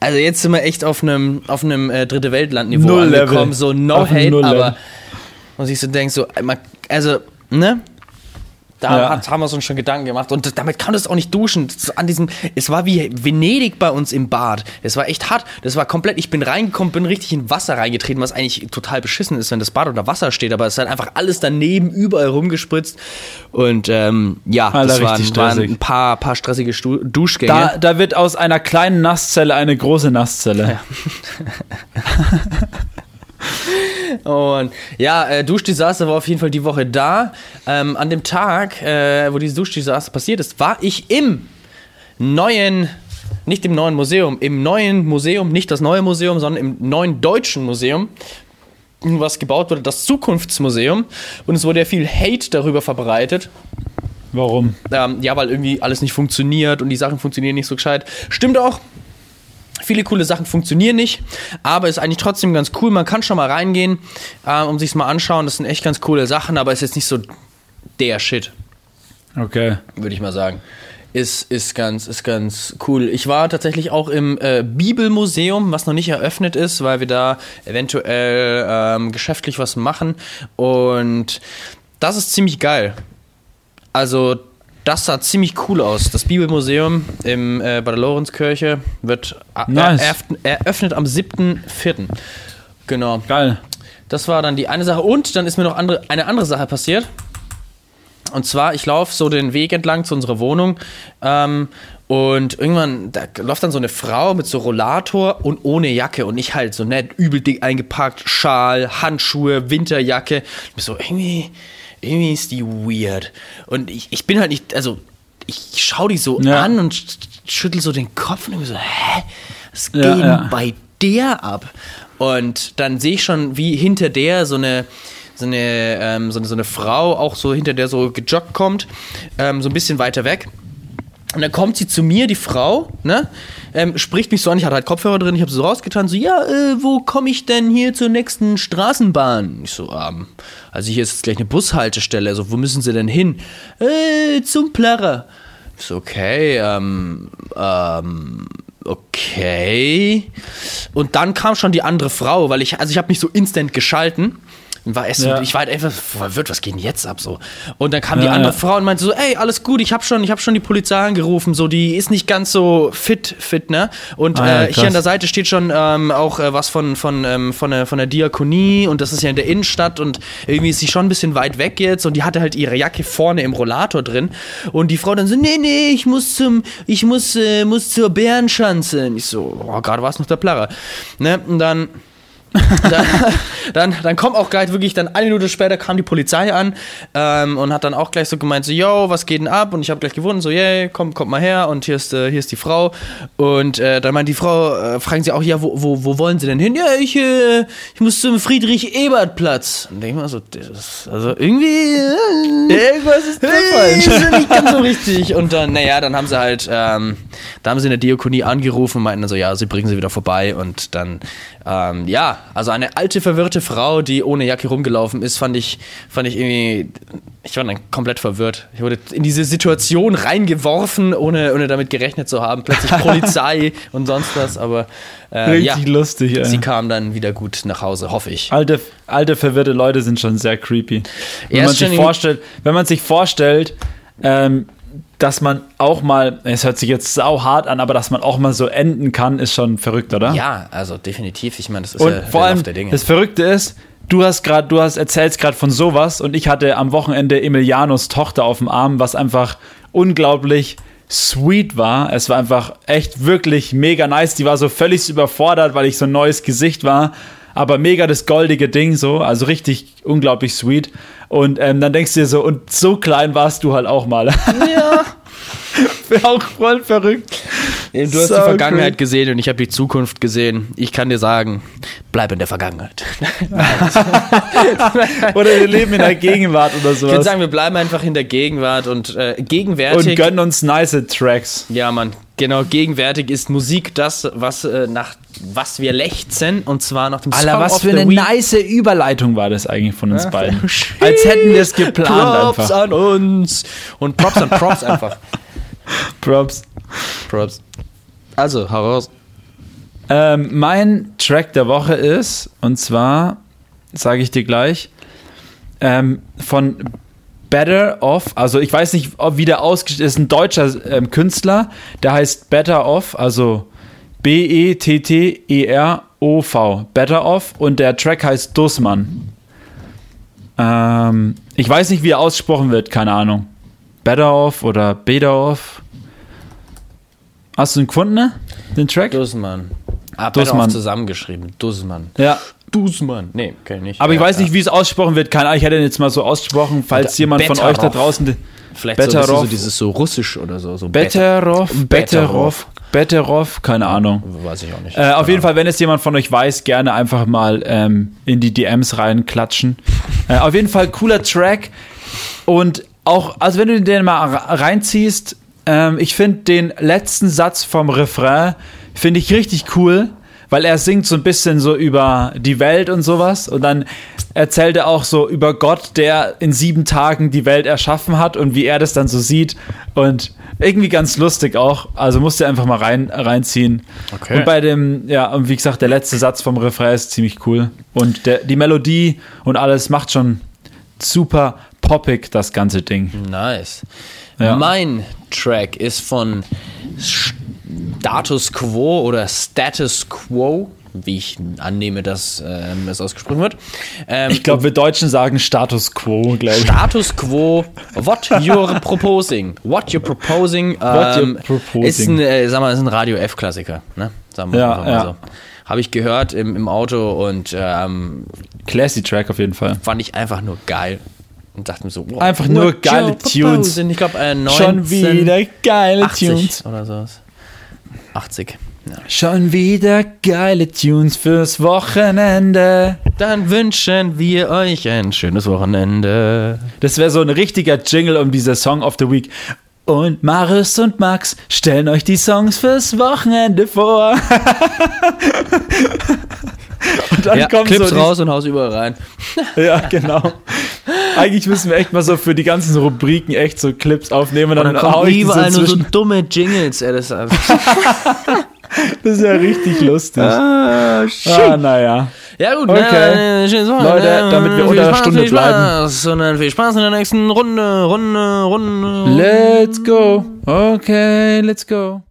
Also jetzt sind wir echt auf einem, auf einem äh, dritte Weltland-Niveau Null angekommen. Level. So no Auf hate, aber und ich so denk so, also, ne? Da Ja. hat, haben wir uns schon Gedanken gemacht und damit kann es auch nicht duschen. An diesem, es war wie Venedig bei uns im Bad. Es war echt hart. Das war komplett. Ich bin reingekommen, bin richtig in Wasser reingetreten, was eigentlich total beschissen ist, wenn das Bad unter Wasser steht. Aber es ist halt einfach alles daneben, überall rumgespritzt. Und ähm, ja, Alter, das waren, waren ein paar, paar stressige Stu Duschgänge. Da, da wird aus einer kleinen Nasszelle eine große Nasszelle. <laughs> <laughs> Und ja, äh, Duschdesaster war auf jeden Fall die Woche da. Ähm, an dem Tag, äh, wo dieses Duschdesaster passiert ist, war ich im neuen, nicht im neuen Museum, im neuen Museum, nicht das neue Museum, sondern im neuen deutschen Museum, was gebaut wurde, das Zukunftsmuseum. Und es wurde ja viel Hate darüber verbreitet. Warum? Ähm, ja, weil irgendwie alles nicht funktioniert und die Sachen funktionieren nicht so gescheit. Stimmt auch. Viele coole Sachen funktionieren nicht, aber ist eigentlich trotzdem ganz cool. Man kann schon mal reingehen, äh, um sich's mal anschauen. Das sind echt ganz coole Sachen, aber ist jetzt nicht so der Shit, Okay. würde ich mal sagen. Ist, ist, ganz, ist ganz cool. Ich war tatsächlich auch im äh, Bibelmuseum, was noch nicht eröffnet ist, weil wir da eventuell ähm, geschäftlich was machen. Und das ist ziemlich geil. Also, das sah ziemlich cool aus. Das Bibelmuseum im, äh, bei der Lorenzkirche wird äh, Nice. eröffnet, eröffnet am 7.4. Genau. Geil. Das war dann die eine Sache. Und dann ist mir noch andere, eine andere Sache passiert. Und zwar, ich laufe so den Weg entlang zu unserer Wohnung ähm, und irgendwann, da läuft dann so eine Frau mit so Rollator und ohne Jacke und ich halt so nett, übel dick eingepackt, Schal, Handschuhe, Winterjacke. Ich bin so, irgendwie, irgendwie ist die weird. Und ich, ich bin halt nicht, also ich schaue die so Ja. an und sch- schüttel so den Kopf und irgendwie so, hä? Was geht Ja, denn ja. bei der ab? Und dann sehe ich schon, wie hinter der so eine, so eine, ähm, so eine, so eine Frau auch so hinter der so gejoggt kommt, ähm, so ein bisschen weiter weg. Und dann kommt sie zu mir, die Frau, ne? Ähm, spricht mich so an, ich hatte halt Kopfhörer drin, ich habe so rausgetan, so, ja, äh, wo komme ich denn hier zur nächsten Straßenbahn? Ich so, ähm, also hier ist jetzt gleich eine Bushaltestelle, also wo müssen Sie denn hin? Äh, zum Plärrer. Ich so, okay, ähm, ähm, okay. Und dann kam schon die andere Frau, weil ich, also ich habe mich so instant geschalten. War so, Ja. ich war halt einfach verwirrt, was geht denn jetzt ab so? Und dann kam die Ja, andere ja. Frau und meinte so, ey, alles gut, ich habe schon, ich habe schon die Polizei angerufen, so die ist nicht ganz so fit, fit, ne? Und Ah, äh, hier an der Seite steht schon ähm, auch äh, was von von ähm, von der von der Diakonie und das ist ja in der Innenstadt und irgendwie ist sie schon ein bisschen weit weg jetzt und die hatte halt ihre Jacke vorne im Rollator drin und die Frau dann so, nee, nee, ich muss zum, ich muss äh, muss zur Bärenschanze. Und ich so, oh, gerade war es noch der Plarrer, ne? Und dann dann, <laughs> dann, dann kommt auch gleich wirklich, dann eine Minute später kam die Polizei an ähm, und hat dann auch gleich so gemeint, so, yo, was geht denn ab? Und ich habe gleich gewundert, so, yay, komm, kommt mal her und hier ist, äh, hier ist die Frau. Und äh, dann meint die Frau, äh, fragen sie auch, ja, wo, wo, wo wollen sie denn hin? Ja, ich, äh, ich muss zum Friedrich-Ebert-Platz. Und denk ich mal so, das ist, also irgendwie... Äh, Irgendwas ist Hey, ist nicht ganz so richtig. Und dann, naja, dann haben sie halt, ähm, da haben sie in der Diakonie angerufen und meinten so, ja, sie bringen sie wieder vorbei. Und dann, ähm, ja, also eine alte, verwirrte Frau, die ohne Jacke rumgelaufen ist, fand ich, fand ich irgendwie, ich war dann komplett verwirrt. Ich wurde in diese Situation reingeworfen, ohne, ohne damit gerechnet zu haben. Plötzlich <laughs> Polizei und sonst was, aber äh, Richtig ja, lustig, ey. sie kam dann wieder gut nach Hause, hoffe ich. Alte, alte verwirrte Leute sind schon sehr creepy. Wenn Ja, man sich vorstellt, wenn man sich vorstellt, ähm, dass man auch mal, es hört sich jetzt sau hart an, aber dass man auch mal so enden kann, ist schon verrückt, oder? Ja, also definitiv. Ich meine, das ist Und ja vor der allem der Dinge. das Verrückte ist, du hast gerade, du hast erzählst gerade von sowas und ich hatte am Wochenende Emilianos Tochter auf dem Arm, was einfach unglaublich sweet war. Es war einfach echt wirklich mega nice. Die war so völlig überfordert, weil ich so ein neues Gesicht war. Aber mega das goldige Ding so, also richtig unglaublich sweet. Und ähm, dann denkst du dir so, und so klein warst du halt auch mal. <laughs> ja. <laughs> auch voll verrückt. Du hast So die Vergangenheit crazy. gesehen und ich habe die Zukunft gesehen. Ich kann dir sagen, bleib in der Vergangenheit. <laughs> Oder wir leben in der Gegenwart oder Ich würde sagen, wir bleiben einfach in der Gegenwart und äh, Und gegenwärtig. gönnen uns nice Tracks. ja, Mann, genau, gegenwärtig ist Musik das, was äh, nach was wir lechzen und zwar nach dem Alter, Song was of für the eine Week. nice Überleitung war das eigentlich von uns beiden. Als hätten wir es geplant Props einfach. an uns und Props an Props einfach. <laughs> Props. Props. Also, heraus. Ähm, mein Track der Woche ist, und zwar, sage ich dir gleich, ähm, von Better Off, also ich weiß nicht, ob wie der ausgestellt ist, ein deutscher ähm, Künstler, der heißt Better Off, also E B-E-T-T-E-R-O-V, Better Off, und der Track heißt Dussmann. Ähm, ich weiß nicht, wie er ausgesprochen wird, keine Ahnung. Off oder Off. Hast du ihn gefunden, ne? den Track? Dussmann. Ah, Dussmann. Zusammengeschrieben. Dussmann. Ja, Dussmann. Nee, kenn ich nicht. Aber ich Ja, weiß ja. nicht, wie es ausgesprochen wird. Keine Ahnung, ich hätte ihn jetzt mal so ausgesprochen, falls Da- jemand von Betteroff. euch da draußen. Vielleicht so, bisschen so Betteroff. dieses so russisch oder so. so Betteroff, Betteroff, Betteroff, keine Ahnung. Weiß ich auch nicht. Äh, auf jeden Fall, wenn es jemand von euch weiß, gerne einfach mal ähm, in die DMs reinklatschen. Äh, auf jeden Fall cooler Track. Und auch, also wenn du den mal reinziehst, ähm, ich finde den letzten Satz vom Refrain, finde ich richtig cool, weil er singt so ein bisschen so über die Welt und sowas. Und dann erzählt er auch so über Gott, der in sieben Tagen die Welt erschaffen hat und wie er das dann so sieht. Und irgendwie ganz lustig auch. Also musst du einfach mal rein, reinziehen. Okay. Und bei dem, ja, und wie gesagt, der letzte Satz vom Refrain ist ziemlich cool. Und der, die Melodie und alles macht schon super poppig, das ganze Ding. Nice. Ja. Mein Track ist von Status Quo oder Status Quo, wie ich annehme, dass ähm, es ausgesprochen wird. Ähm, Ich glaube, wir Deutschen sagen Status Quo, glaube ich. Status Quo, what you're proposing. What you're proposing, What you're ähm, proposing. ist ein, äh, sag mal, ist ein Radio F-Klassiker. Ne? Sagen wir Ja, mal ja. so. Habe ich gehört im, im Auto und ähm, Classy Track auf jeden Fall. fand ich einfach nur geil. Und dachte mir so, wow, Einfach nur geile Tunes. proposing. Ich glaube, äh, 19, Schon wieder geile 80 Tunes. oder sowas. 80. Ja. Schon wieder geile Tunes fürs Wochenende. Dann wünschen wir euch ein schönes Wochenende. Das wäre so ein richtiger Jingle um dieser Song of the Week. und Maris und Max stellen euch die Songs fürs Wochenende vor. <laughs> <laughs> und dann Ja, kommt Clips so die- raus und haus überall rein. <laughs> Ja, genau. Eigentlich müssen wir echt mal so für die ganzen Rubriken echt so Clips aufnehmen und Und dann, dann hau kommen ich die so überall nur so dumme Jingles. Ey, das ist <laughs> Das ist ja richtig lustig. ah, Ah, naja. Ja gut, Okay. ne, schönes Wochenende. Leute, damit wir unter der Spaß, Stunde viel Spaß. Und dann viel Spaß in der nächsten Runde, Runde, Runde. Let's go. Okay, let's go.